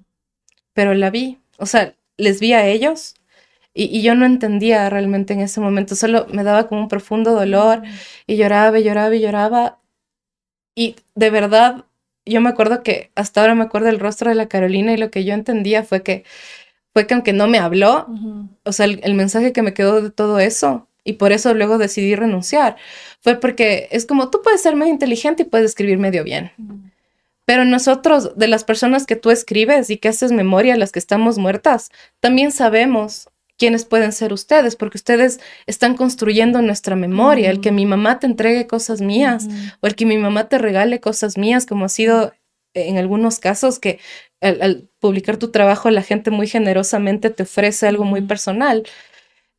[SPEAKER 2] pero la vi, o sea, les vi a ellos y, yo no entendía realmente en ese momento, solo me daba como un profundo dolor y lloraba y lloraba y lloraba. Y de verdad, yo me acuerdo que hasta ahora me acuerdo el rostro de la Carolina y lo que yo entendía fue que fue que aunque no me habló, o sea, el, mensaje que me quedó de todo eso, y por eso luego decidí renunciar, fue porque es como tú puedes ser medio inteligente y puedes escribir medio bien. Pero nosotros, de las personas que tú escribes y que haces memoria, las que estamos muertas, también sabemos quiénes pueden ser ustedes, porque ustedes están construyendo nuestra memoria. El que mi mamá te entregue cosas mías o el que mi mamá te regale cosas mías, como ha sido en algunos casos que al, publicar tu trabajo la gente muy generosamente te ofrece algo muy personal.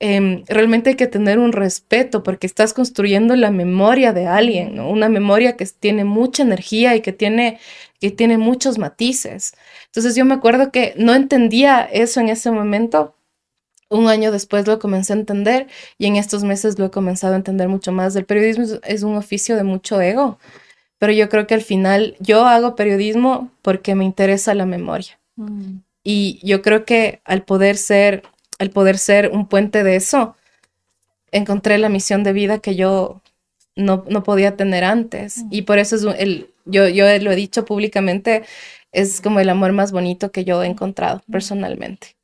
[SPEAKER 2] Em, realmente hay que tener un respeto porque estás construyendo la memoria de alguien, una memoria que tiene mucha energía y que tiene, que tiene muchos matices. Entonces yo me acuerdo que no entendía eso en ese momento. Un año después lo comencé a entender y en estos meses lo he comenzado a entender mucho más. El periodismo es un oficio de mucho ego, pero yo creo que al final yo hago periodismo porque me interesa la memoria. Mm. Y yo creo que al poder ser el poder ser un puente de eso, encontré la misión de vida que yo no, podía tener antes. Y por eso es el, yo, yo lo he dicho públicamente, es como el amor más bonito que yo he encontrado personalmente.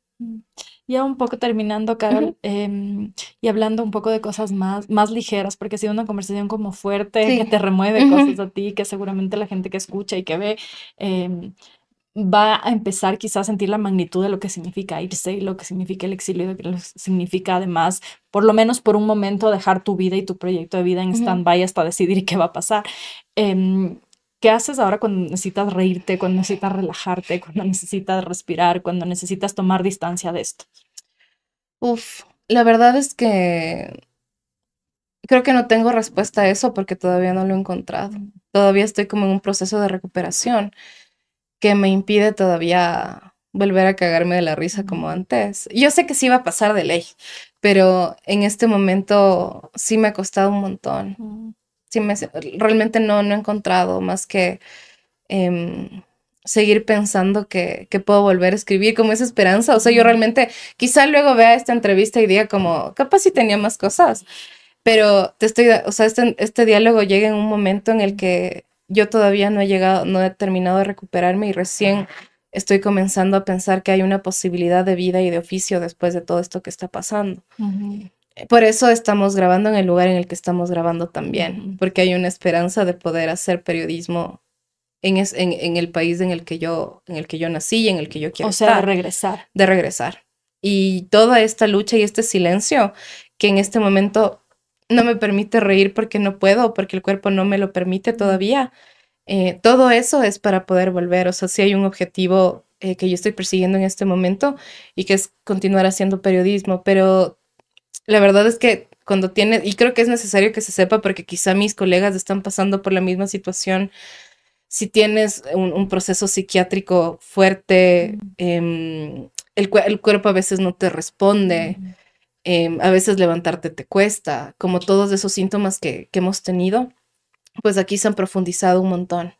[SPEAKER 1] Ya un poco terminando, Carol, em, y hablando un poco de cosas más, más ligeras, porque ha sido una conversación como fuerte, que te remueve cosas a ti, que seguramente la gente que escucha y que ve em, va a empezar quizás a sentir la magnitud de lo que significa irse y lo que significa el exilio y lo que significa además, por lo menos por un momento, dejar tu vida y tu proyecto de vida en stand-by hasta decidir qué va a pasar. Em, ¿Qué haces ahora cuando necesitas reírte, cuando necesitas relajarte, cuando necesitas respirar, cuando necesitas tomar distancia de esto?
[SPEAKER 2] Uf, la verdad es que creo que no tengo respuesta a eso porque todavía no lo he encontrado. Todavía estoy como en un proceso de recuperación que me impide todavía volver a cagarme de la risa como antes. Yo sé que sí va a pasar de ley, pero en este momento sí me ha costado un montón. Sí me, realmente no, no he encontrado más que em, seguir pensando que, que, puedo volver a escribir como esa esperanza. O sea, yo realmente quizá luego vea esta entrevista y diga como, capaz si tenía más cosas, pero te estoy, o sea, este, este diálogo llega en un momento en el que yo todavía no he llegado, no he terminado de recuperarme y recién estoy comenzando a pensar que hay una posibilidad de vida y de oficio después de todo esto que está pasando. Por eso estamos grabando en el lugar en el que estamos grabando también, porque hay una esperanza de poder hacer periodismo en, en, el país en el que yo en el que yo nací y en el que yo quiero
[SPEAKER 1] o sea, de regresar.
[SPEAKER 2] De regresar. Y toda esta lucha y este silencio que en este momento no me permite reír porque no puedo, porque el cuerpo no me lo permite todavía. Eh, todo eso es para poder volver. O sea, si hay un objetivo eh, que yo estoy persiguiendo en este momento y que es continuar haciendo periodismo, pero la verdad es que cuando tiene, y creo que es necesario que se sepa porque quizá mis colegas están pasando por la misma situación, si tienes un, proceso psiquiátrico fuerte, em, el, el, cuerpo a veces no te responde, em, a veces levantarte te cuesta, como todos esos síntomas que, que hemos tenido, pues aquí se han profundizado un montón.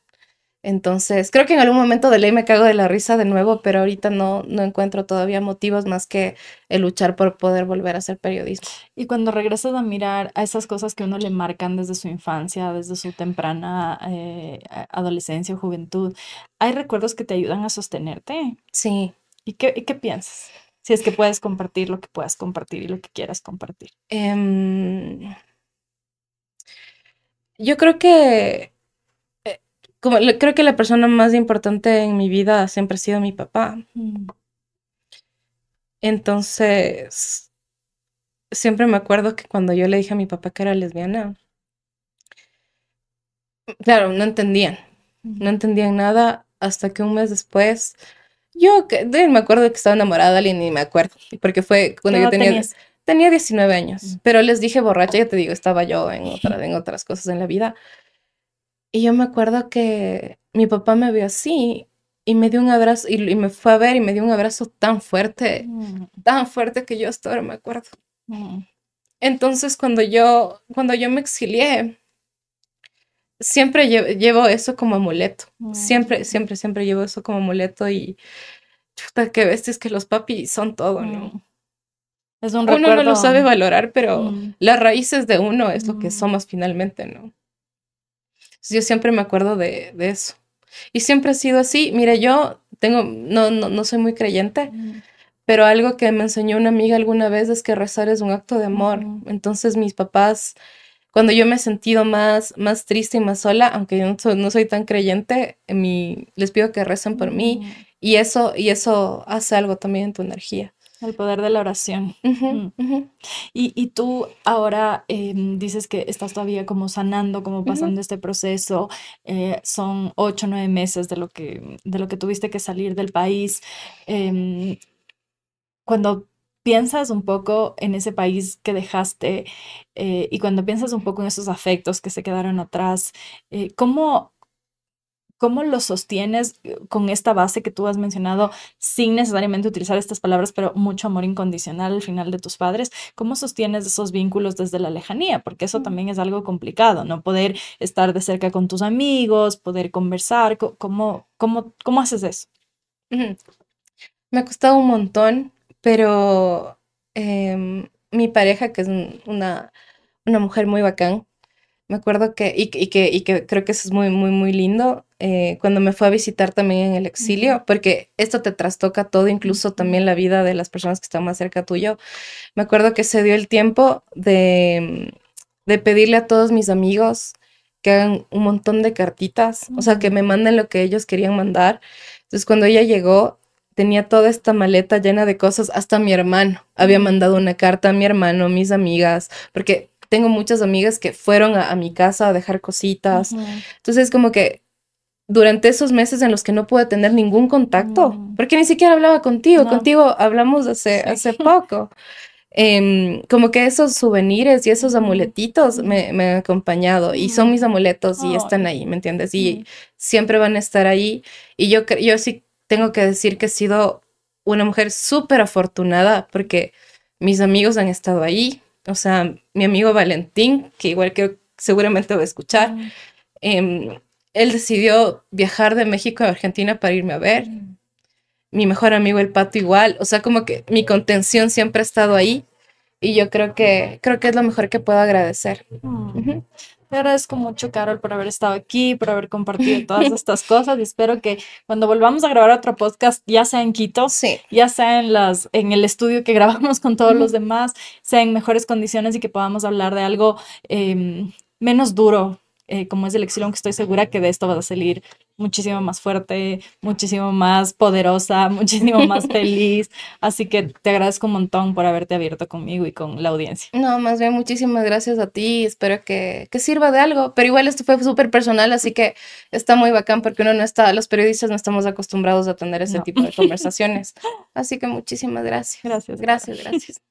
[SPEAKER 2] Entonces, creo que en algún momento de ley me cago de la risa de nuevo, pero ahorita no, no encuentro todavía motivos más que el luchar por poder volver a hacer periodismo.
[SPEAKER 1] Y cuando regresas a mirar a esas cosas que uno le marcan desde su infancia, desde su temprana eh, adolescencia o juventud, ¿hay recuerdos que te ayudan a sostenerte?
[SPEAKER 2] Sí.
[SPEAKER 1] ¿Y qué, qué piensas? Si es que puedes compartir lo que puedas compartir y lo que quieras compartir.
[SPEAKER 2] Em, yo creo que como creo que la persona más importante en mi vida siempre ha sido mi papá. Mm. Entonces, siempre me acuerdo que cuando yo le dije a mi papá que era lesbiana, claro, no entendían, no entendían nada hasta que un mes después, yo me acuerdo que estaba enamorada de alguien y me acuerdo, porque fue cuando yo tenía, tenía 19 años, mm. pero les dije borracha, ya te digo, estaba yo en, otra, en otras cosas en la vida. Y yo me acuerdo que mi papá me vio así y me dio un abrazo y, me fue a ver y me dio un abrazo tan fuerte, mm. tan fuerte que yo hasta ahora me acuerdo. Mm. Entonces cuando yo, cuando yo me exilié, siempre llevo, eso como amuleto. Mm. Siempre, siempre, siempre llevo eso como amuleto y chuta, que ves es que los papis son todo, ¿no? Es un uno no lo sabe valorar, pero las raíces de uno es lo que somos finalmente, ¿no? Yo siempre me acuerdo de, eso. Y siempre ha sido así. Mire, yo tengo, no, no, no soy muy creyente, pero algo que me enseñó una amiga alguna vez es que rezar es un acto de amor. Entonces mis papás, cuando yo me he sentido más, más triste y más sola, aunque yo no soy, tan creyente, mi, les pido que recen por mí y eso, y eso hace algo también en tu energía.
[SPEAKER 1] El poder de la oración. Mm. Y, tú ahora em, dices que estás todavía como sanando, como pasando este proceso. Eh, son ocho, nueve meses de lo que, de lo que tuviste que salir del país. Em, cuando piensas un poco en ese país que dejaste eh, y cuando piensas un poco en esos afectos que se quedaron atrás, eh, ¿cómo, ¿Cómo lo sostienes eh, con esta base que tú has mencionado sin necesariamente utilizar estas palabras, pero mucho amor incondicional al final de tus padres? ¿Cómo sostienes esos vínculos desde la lejanía? Porque eso también es algo complicado, ¿no? Poder estar de cerca con tus amigos, poder conversar. ¿Cómo, cómo, cómo haces eso?
[SPEAKER 2] Me ha costado un montón, pero em, mi pareja, que es una, una mujer muy bacán, me acuerdo que, y, que, y que creo que eso es muy, muy, muy lindo, eh, cuando me fue a visitar también en el exilio, porque esto te trastoca todo, incluso también la vida de las personas que están más cerca tuyo. Me acuerdo que se dio el tiempo de, de pedirle a todos mis amigos que hagan un montón de cartitas, o sea, que me manden lo que ellos querían mandar. Entonces, cuando ella llegó, tenía toda esta maleta llena de cosas, hasta mi hermano había mandado una carta a mi hermano, mis amigas, porque tengo muchas amigas que fueron a, mi casa a dejar cositas. Entonces, como que durante esos meses en los que no pude tener ningún contacto, mm. porque ni siquiera hablaba contigo, contigo hablamos hace, hace poco. Em, como que esos souvenirs y esos amuletitos me, me han acompañado y son mis amuletos y están ahí, ¿me entiendes? Y siempre van a estar ahí. Y yo, yo sí tengo que decir que he sido una mujer súper afortunada porque mis amigos han estado ahí. O sea, mi amigo Valentín, que igual creo seguramente va a escuchar. Em, él decidió viajar de México a Argentina para irme a ver. Mi mejor amigo el Pato igual, o sea, como que mi contención siempre ha estado ahí y yo creo que creo que es lo mejor que puedo agradecer.
[SPEAKER 1] Te agradezco mucho, Carol, por haber estado aquí, por haber compartido todas estas cosas. Y espero que cuando volvamos a grabar otro podcast, ya sea en Quito, ya sea en, las, en el estudio que grabamos con todos los demás, sea en mejores condiciones y que podamos hablar de algo em, menos duro, eh, como es el exilio, aunque estoy segura que de esto vas a salir muchísimo más fuerte, muchísimo más poderosa, muchísimo más feliz. Así que te agradezco un montón por haberte abierto conmigo y con la audiencia.
[SPEAKER 2] No, más bien muchísimas gracias a ti. Espero que, que sirva de algo. Pero igual esto fue súper personal, así que está muy bacán porque uno no está, los periodistas no estamos acostumbrados a tener ese tipo de conversaciones. Así que muchísimas gracias.
[SPEAKER 1] Gracias.
[SPEAKER 2] Gracias, gracias.